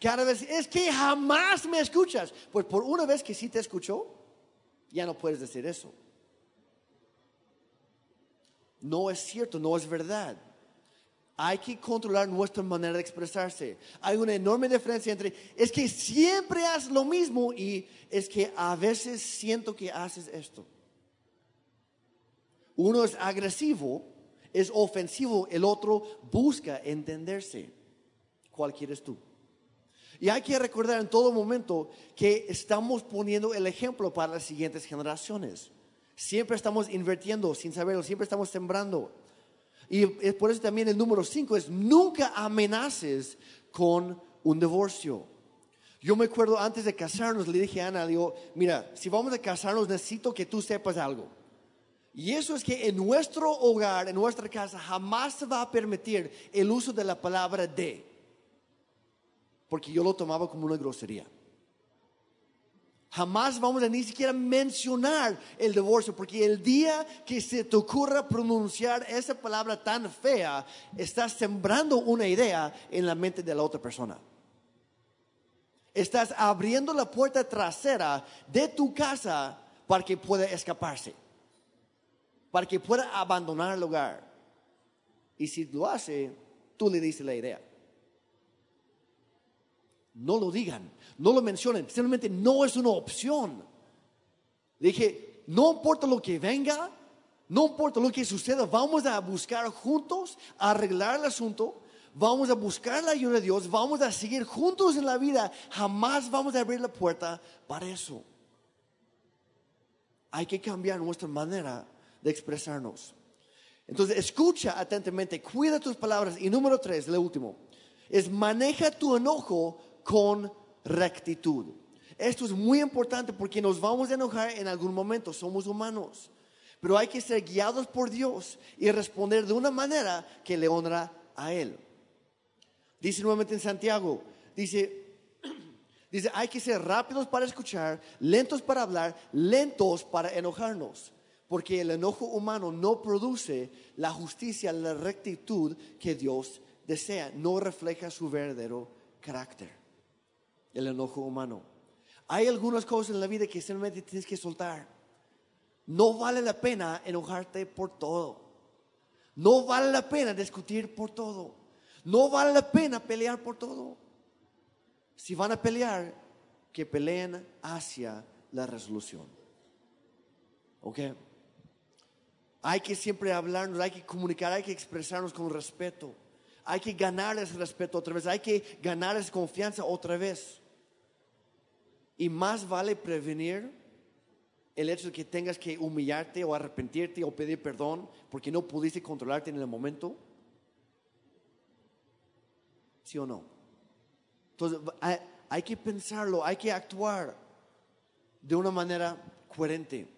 Cada vez, es que jamás me escuchas. Pues por una vez que sí te escuchó, ya no puedes decir eso. No es cierto, no es verdad. Hay que controlar nuestra manera de expresarse. Hay una enorme diferencia entre es que siempre haces lo mismo y es que a veces siento que haces esto. Uno es agresivo, es ofensivo, el otro busca entenderse. ¿Cuál quieres tú? Y hay que recordar en todo momento que estamos poniendo el ejemplo para las siguientes generaciones. Siempre estamos invirtiendo sin saberlo, siempre estamos sembrando. Y por eso también el número 5 es nunca amenaces con un divorcio. Yo me acuerdo antes de casarnos, le dije a Ana, digo, mira, si vamos a casarnos necesito que tú sepas algo. Y eso es que en nuestro hogar, en nuestra casa, jamás se va a permitir el uso de la palabra de porque yo lo tomaba como una grosería. Jamás vamos a ni siquiera mencionar el divorcio, porque el día que se te ocurra pronunciar esa palabra tan fea, estás sembrando una idea en la mente de la otra persona. Estás abriendo la puerta trasera de tu casa para que pueda escaparse, para que pueda abandonar el lugar. Y si lo hace, tú le dices la idea no lo digan, no lo mencionen, simplemente no es una opción. dije, no importa lo que venga, no importa lo que suceda, vamos a buscar juntos, arreglar el asunto, vamos a buscar la ayuda de Dios, vamos a seguir juntos en la vida, jamás vamos a abrir la puerta para eso. Hay que cambiar nuestra manera de expresarnos. Entonces, escucha atentamente, cuida tus palabras. Y número tres, lo último, es maneja tu enojo con rectitud. Esto es muy importante porque nos vamos a enojar en algún momento, somos humanos, pero hay que ser guiados por Dios y responder de una manera que le honra a Él. Dice nuevamente en Santiago, dice, dice, hay que ser rápidos para escuchar, lentos para hablar, lentos para enojarnos, porque el enojo humano no produce la justicia, la rectitud que Dios desea, no refleja su verdadero carácter el enojo humano. Hay algunas cosas en la vida que simplemente tienes que soltar. No vale la pena enojarte por todo. No vale la pena discutir por todo. No vale la pena pelear por todo. Si van a pelear, que peleen hacia la resolución. ¿Ok? Hay que siempre hablarnos, hay que comunicar, hay que expresarnos con respeto. Hay que ganar ese respeto otra vez, hay que ganar esa confianza otra vez. Y más vale prevenir el hecho de que tengas que humillarte o arrepentirte o pedir perdón porque no pudiste controlarte en el momento. ¿Sí o no? Entonces hay, que pensarlo, hay que actuar de una manera coherente.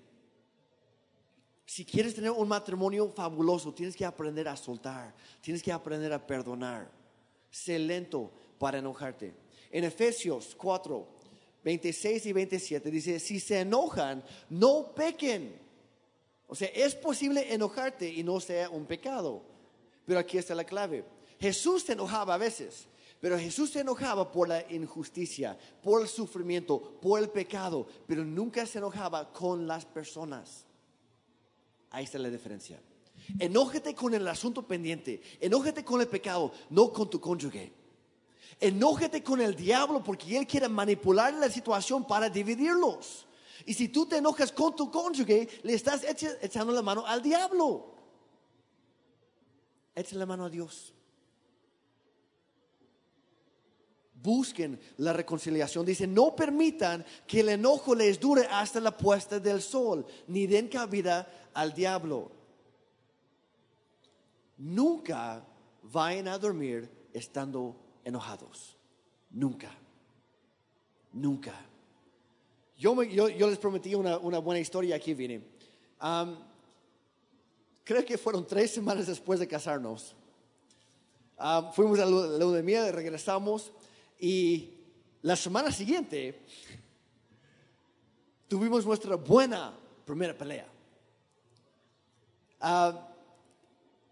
Si quieres tener un matrimonio fabuloso, tienes que aprender a soltar, tienes que aprender a perdonar. Sé lento para enojarte. En Efesios 4, 26 y 27 dice, si se enojan, no pequen. O sea, es posible enojarte y no sea un pecado. Pero aquí está la clave. Jesús se enojaba a veces, pero Jesús se enojaba por la injusticia, por el sufrimiento, por el pecado, pero nunca se enojaba con las personas. Ahí está la diferencia. Enójate con el asunto pendiente, enójate con el pecado, no con tu cónyuge. Enójate con el diablo porque él quiere manipular la situación para dividirlos. Y si tú te enojas con tu cónyuge, le estás echando la mano al diablo. Echa la mano a Dios. Busquen la reconciliación. Dice, no permitan que el enojo les dure hasta la puesta del sol, ni den cabida al diablo. Nunca vayan a dormir estando enojados. Nunca. Nunca. Yo, les prometí una, buena historia, aquí viene. creo que fueron tres semanas después de casarnos. fuimos a la luna regresamos y la semana siguiente tuvimos nuestra buena primera pelea.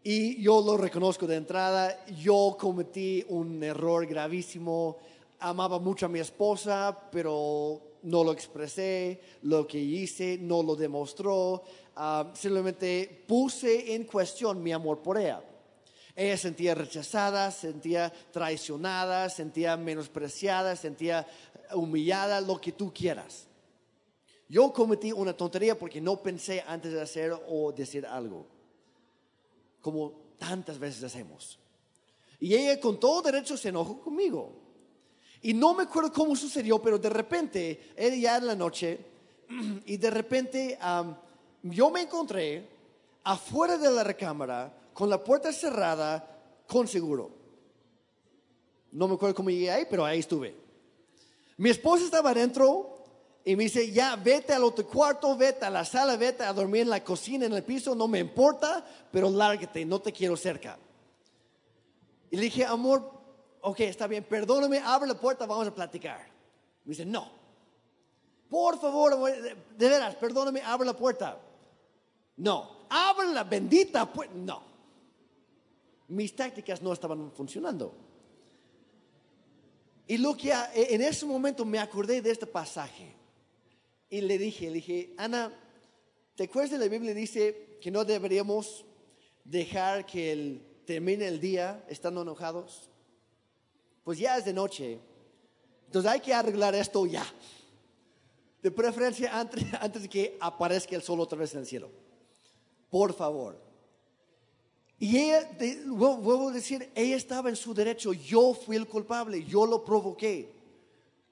Y yo lo reconozco de entrada, yo cometí un error gravísimo, amaba mucho a mi esposa, pero no lo expresé, lo que hice no lo demostró, ah, simplemente puse en cuestión mi amor por ella. Ella sentía rechazada, sentía traicionada, sentía menospreciada, sentía humillada, lo que tú quieras. Yo cometí una tontería porque no pensé antes de hacer o decir algo, como tantas veces hacemos. Y ella con todo derecho se enojó conmigo. Y no me acuerdo cómo sucedió, pero de repente, era ya en la noche, y de repente yo me encontré afuera de la recámara con la puerta cerrada, con seguro. No me acuerdo cómo llegué ahí, pero ahí estuve. Mi esposa estaba adentro y me dice, ya vete al otro cuarto, vete a la sala, vete a dormir en la cocina, en el piso, no me importa, pero lárgate, no te quiero cerca. Y le dije, amor, ok, está bien, perdóname, abre la puerta, vamos a platicar. Me dice, no. Por favor, de veras, perdóname, abre la puerta. No, abre la bendita puerta. No mis tácticas no estaban funcionando. Y lo que en ese momento me acordé de este pasaje y le dije, le dije, Ana, ¿te acuerdas de la Biblia dice que no deberíamos dejar que el, termine el día estando enojados? Pues ya es de noche, entonces hay que arreglar esto ya. De preferencia antes, antes de que aparezca el sol otra vez en el cielo. Por favor. Y ella, vuelvo a decir, ella estaba en su derecho, yo fui el culpable, yo lo provoqué,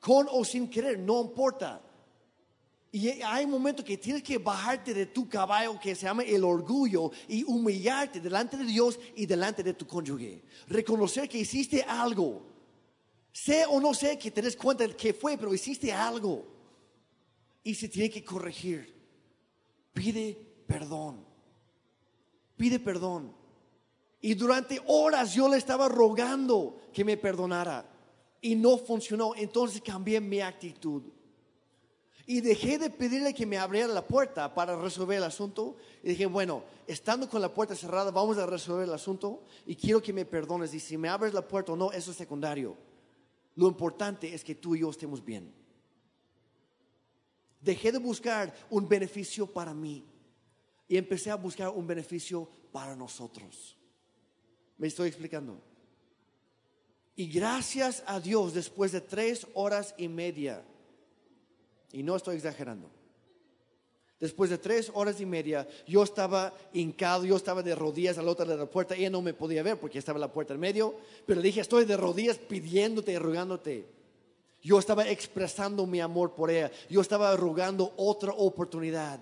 con o sin querer, no importa. Y hay momentos que tienes que bajarte de tu caballo que se llama el orgullo y humillarte delante de Dios y delante de tu cónyuge. Reconocer que hiciste algo. Sé o no sé que te des cuenta de que fue, pero hiciste algo. Y se tiene que corregir. Pide perdón. Pide perdón. Y durante horas yo le estaba rogando que me perdonara. Y no funcionó. Entonces cambié mi actitud. Y dejé de pedirle que me abriera la puerta para resolver el asunto. Y dije, bueno, estando con la puerta cerrada, vamos a resolver el asunto. Y quiero que me perdones. Y si me abres la puerta o no, eso es secundario. Lo importante es que tú y yo estemos bien. Dejé de buscar un beneficio para mí. Y empecé a buscar un beneficio para nosotros. ¿Me estoy explicando? Y gracias a Dios, después de tres horas y media, y no estoy exagerando, después de tres horas y media, yo estaba hincado, yo estaba de rodillas al otro lado de la puerta, ella no me podía ver porque estaba la puerta en medio, pero le dije, estoy de rodillas pidiéndote y rogándote. Yo estaba expresando mi amor por ella, yo estaba rogando otra oportunidad,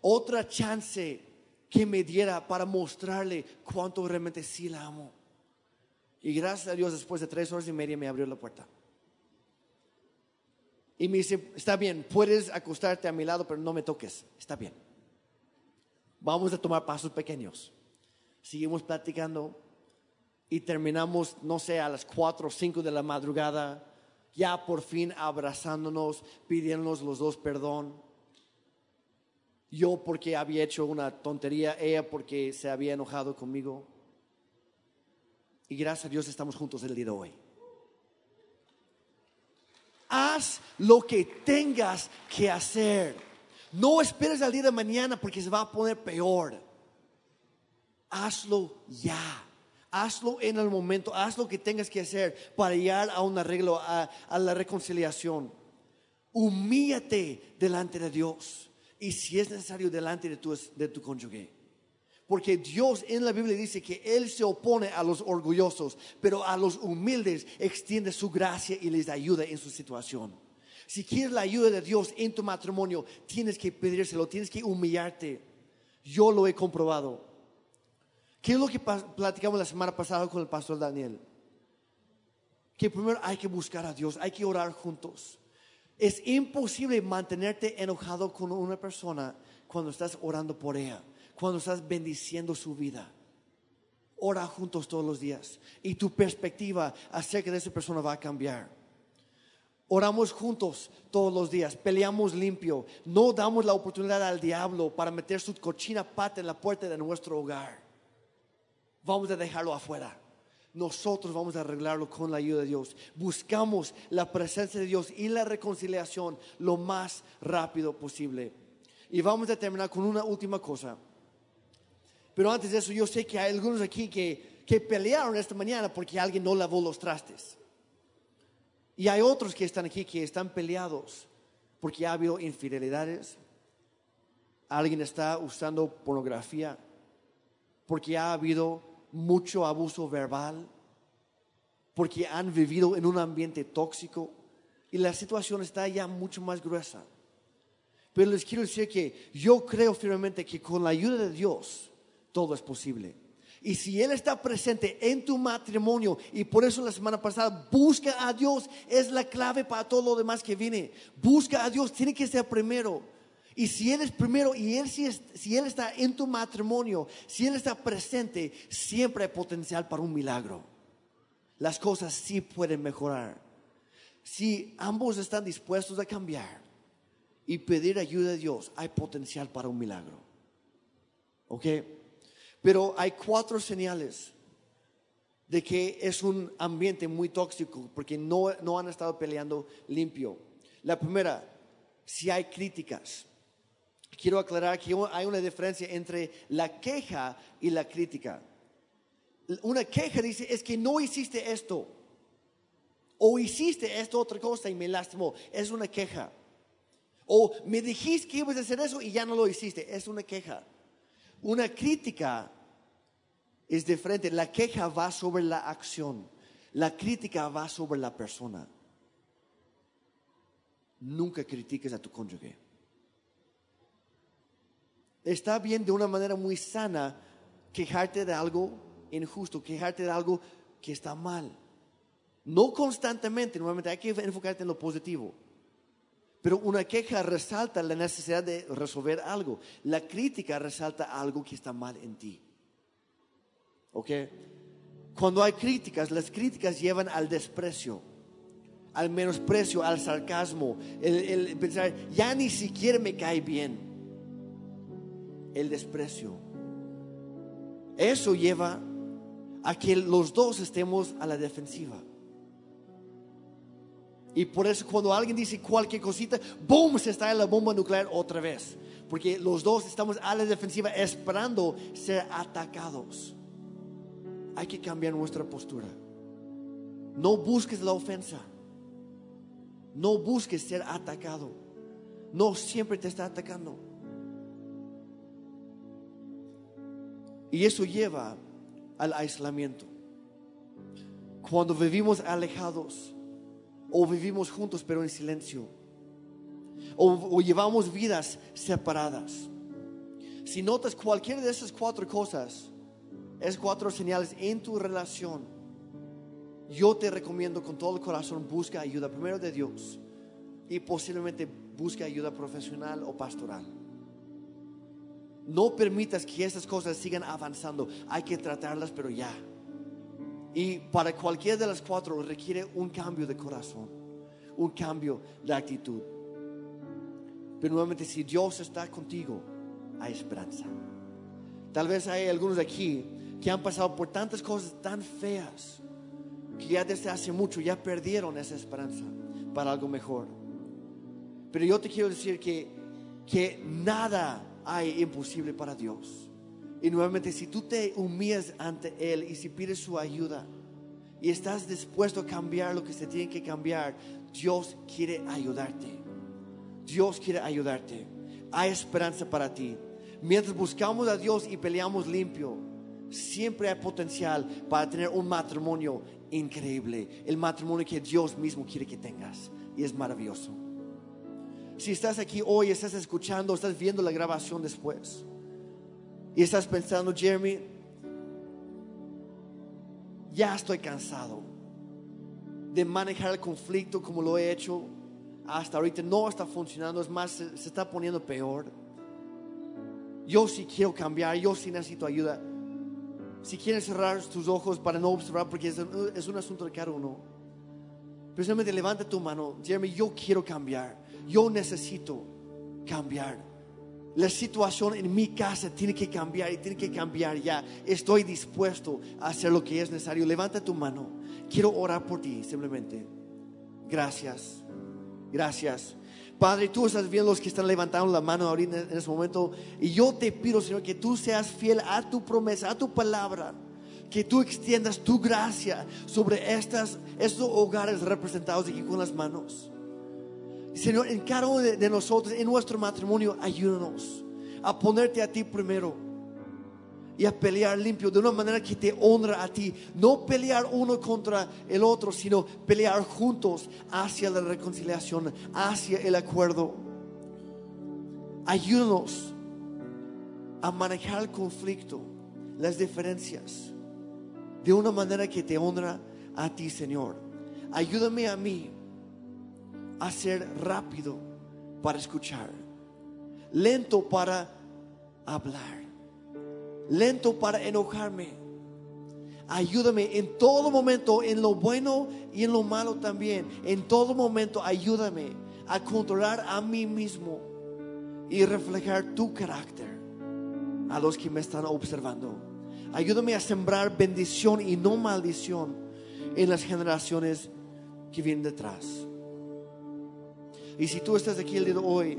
otra chance que me diera para mostrarle cuánto realmente sí la amo. Y gracias a Dios, después de tres horas y media me abrió la puerta. Y me dice, está bien, puedes acostarte a mi lado, pero no me toques. Está bien. Vamos a tomar pasos pequeños. Seguimos platicando y terminamos, no sé, a las cuatro o cinco de la madrugada, ya por fin abrazándonos, pidiéndonos los dos perdón. Yo porque había hecho una tontería, ella porque se había enojado conmigo. Y gracias a Dios estamos juntos el día de hoy. Haz lo que tengas que hacer. No esperes al día de mañana porque se va a poner peor. Hazlo ya. Hazlo en el momento. Haz lo que tengas que hacer para llegar a un arreglo, a, la reconciliación. Humíllate delante de Dios. Y si es necesario, delante de tu, de tu cónyuge. Porque Dios en la Biblia dice que Él se opone a los orgullosos, pero a los humildes extiende su gracia y les ayuda en su situación. Si quieres la ayuda de Dios en tu matrimonio, tienes que pedírselo, tienes que humillarte. Yo lo he comprobado. ¿Qué es lo que platicamos la semana pasada con el pastor Daniel? Que primero hay que buscar a Dios, hay que orar juntos. Es imposible mantenerte enojado con una persona cuando estás orando por ella cuando estás bendiciendo su vida. Ora juntos todos los días y tu perspectiva acerca de esa persona va a cambiar. Oramos juntos todos los días, peleamos limpio, no damos la oportunidad al diablo para meter su cochina pata en la puerta de nuestro hogar. Vamos a dejarlo afuera. Nosotros vamos a arreglarlo con la ayuda de Dios. Buscamos la presencia de Dios y la reconciliación lo más rápido posible. Y vamos a terminar con una última cosa. Pero antes de eso, yo sé que hay algunos aquí que, que pelearon esta mañana porque alguien no lavó los trastes. Y hay otros que están aquí que están peleados porque ha habido infidelidades. Alguien está usando pornografía porque ha habido mucho abuso verbal, porque han vivido en un ambiente tóxico y la situación está ya mucho más gruesa. Pero les quiero decir que yo creo firmemente que con la ayuda de Dios, todo es posible. Y si Él está presente en tu matrimonio, y por eso la semana pasada, busca a Dios, es la clave para todo lo demás que viene. Busca a Dios, tiene que ser primero. Y si Él es primero y él, si, si Él está en tu matrimonio, si Él está presente, siempre hay potencial para un milagro. Las cosas sí pueden mejorar. Si ambos están dispuestos a cambiar y pedir ayuda de Dios, hay potencial para un milagro. ¿Ok? Pero hay cuatro señales de que es un ambiente muy tóxico porque no, no han estado peleando limpio. La primera, si hay críticas. Quiero aclarar que hay una diferencia entre la queja y la crítica. Una queja dice, es que no hiciste esto. O hiciste esto otra cosa y me lastimó. Es una queja. O me dijiste que ibas a hacer eso y ya no lo hiciste. Es una queja. Una crítica es diferente. La queja va sobre la acción. La crítica va sobre la persona. Nunca critiques a tu cónyuge. Está bien de una manera muy sana quejarte de algo injusto, quejarte de algo que está mal. No constantemente, normalmente hay que enfocarte en lo positivo. Pero una queja resalta la necesidad de resolver algo. La crítica resalta algo que está mal en ti. ¿Ok? Cuando hay críticas, las críticas llevan al desprecio, al menosprecio, al sarcasmo, el, pensar, ya ni siquiera me cae bien. El desprecio. Eso lleva a que los dos estemos a la defensiva. Y por eso cuando alguien dice cualquier cosita, ¡boom! Se está en la bomba nuclear otra vez. Porque los dos estamos a la defensiva esperando ser atacados. Hay que cambiar nuestra postura. No busques la ofensa. No busques ser atacado. No siempre te está atacando. Y eso lleva al aislamiento. Cuando vivimos alejados o vivimos juntos pero en silencio o, llevamos vidas separadas. Si notas cualquiera de esas cuatro cosas, es cuatro señales en tu relación, yo te recomiendo con todo el corazón busca ayuda primero de Dios y posiblemente busca ayuda profesional o pastoral. No permitas que estas cosas sigan avanzando. Hay que tratarlas, pero ya. Y para cualquiera de las cuatro requiere un cambio de corazón, un cambio de actitud. Pero nuevamente, si Dios está contigo, hay esperanza. Tal vez hay algunos aquí que han pasado por tantas cosas tan feas que ya desde hace mucho ya perdieron esa esperanza para algo mejor. Pero yo te quiero decir que, que nada hay imposible para Dios. Y nuevamente, si tú te humillas ante Él y si pides su ayuda y estás dispuesto a cambiar lo que se tiene que cambiar, Dios quiere ayudarte. Dios quiere ayudarte. Hay esperanza para ti. Mientras buscamos a Dios y peleamos limpio, siempre hay potencial para tener un matrimonio increíble. El matrimonio que Dios mismo quiere que tengas. Y es maravilloso. Si estás aquí hoy, estás escuchando, estás viendo la grabación después. Y estás pensando, Jeremy, ya estoy cansado de manejar el conflicto como lo he hecho hasta ahorita no está funcionando, es más, se, está poniendo peor. Yo sí quiero cambiar, yo sí necesito ayuda. Si quieres cerrar tus ojos para no observar, porque es, un asunto de cada uno. Precisamente levanta tu mano, Jeremy, yo quiero cambiar, yo necesito cambiar. La situación en mi casa tiene que cambiar y tiene que cambiar ya. Estoy dispuesto a hacer lo que es necesario. Levanta tu mano. Quiero orar por ti simplemente. Gracias. Gracias. Padre, tú estás viendo los que están levantando la mano ahorita en ese momento. Y yo te pido, Señor, que tú seas fiel a tu promesa, a tu palabra. Que tú extiendas tu gracia sobre estas, estos hogares representados aquí con las manos. Señor, en cada uno de nosotros, en nuestro matrimonio, ayúdanos a ponerte a ti primero y a pelear limpio de una manera que te honra a ti. No pelear uno contra el otro, sino pelear juntos hacia la reconciliación, hacia el acuerdo. Ayúdanos a manejar el conflicto, las diferencias, de una manera que te honra a ti, Señor. Ayúdame a mí a ser rápido para escuchar, lento para hablar lento para enojarme. Ayúdame en todo momento, en lo bueno y en lo malo también. En todo momento, ayúdame a controlar a mí mismo y reflejar tu carácter a los que me están observando. Ayúdame a sembrar bendición y no maldición en las generaciones que vienen detrás. Y si tú estás aquí el día de hoy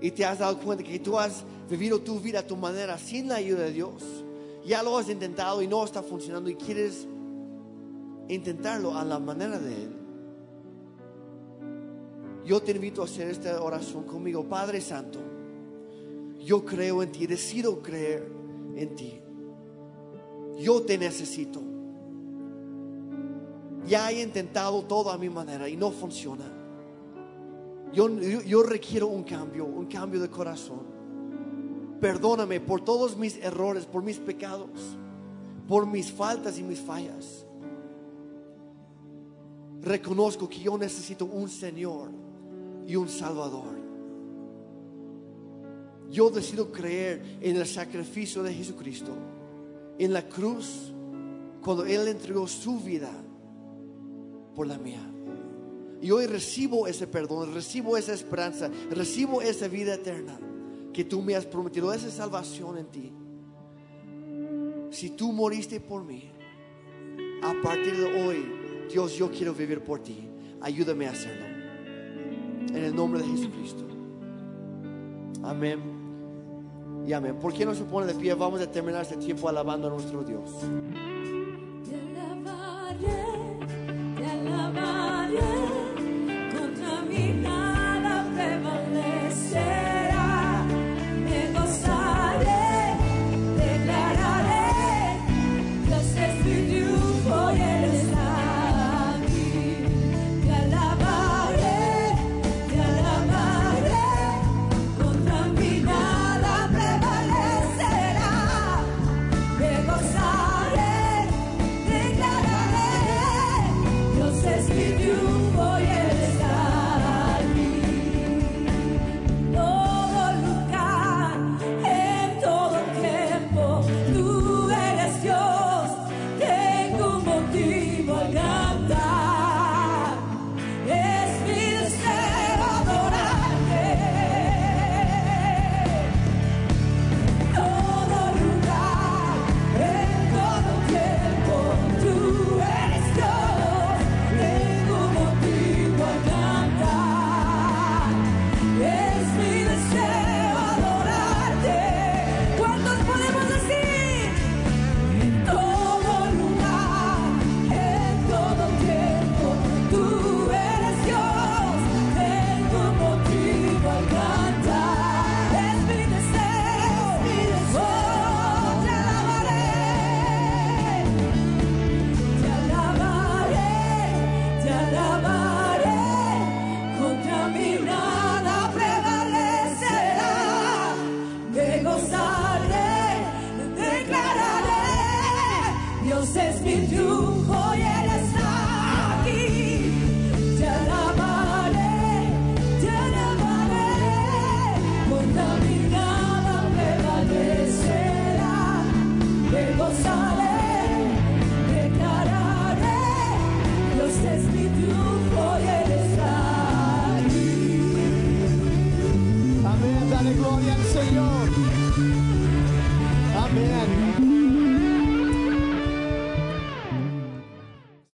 y te has dado cuenta que tú has vivido tu vida a tu manera sin la ayuda de Dios. Ya lo has intentado y no está funcionando y quieres intentarlo a la manera de Él. Yo te invito a hacer esta oración conmigo. Padre Santo, yo creo en ti, decido creer en ti. Yo te necesito. Ya he intentado todo a mi manera y no funciona. Yo, yo, requiero un cambio, un cambio de corazón perdóname por todos mis errores, por mis pecados, por mis faltas y mis fallas. Reconozco que yo necesito un Señor y un Salvador. Yo decido creer en el sacrificio de Jesucristo, en la cruz, cuando Él entregó su vida por la mía. Y hoy recibo ese perdón, recibo esa esperanza, recibo esa vida eterna que tú me has prometido, esa salvación en ti. Si tú moriste por mí, a partir de hoy, Dios, yo quiero vivir por ti. Ayúdame a hacerlo. En el nombre de Jesucristo. Amén. Y amén. ¿Por qué no se pone de pie? Vamos a terminar este tiempo alabando a nuestro Dios.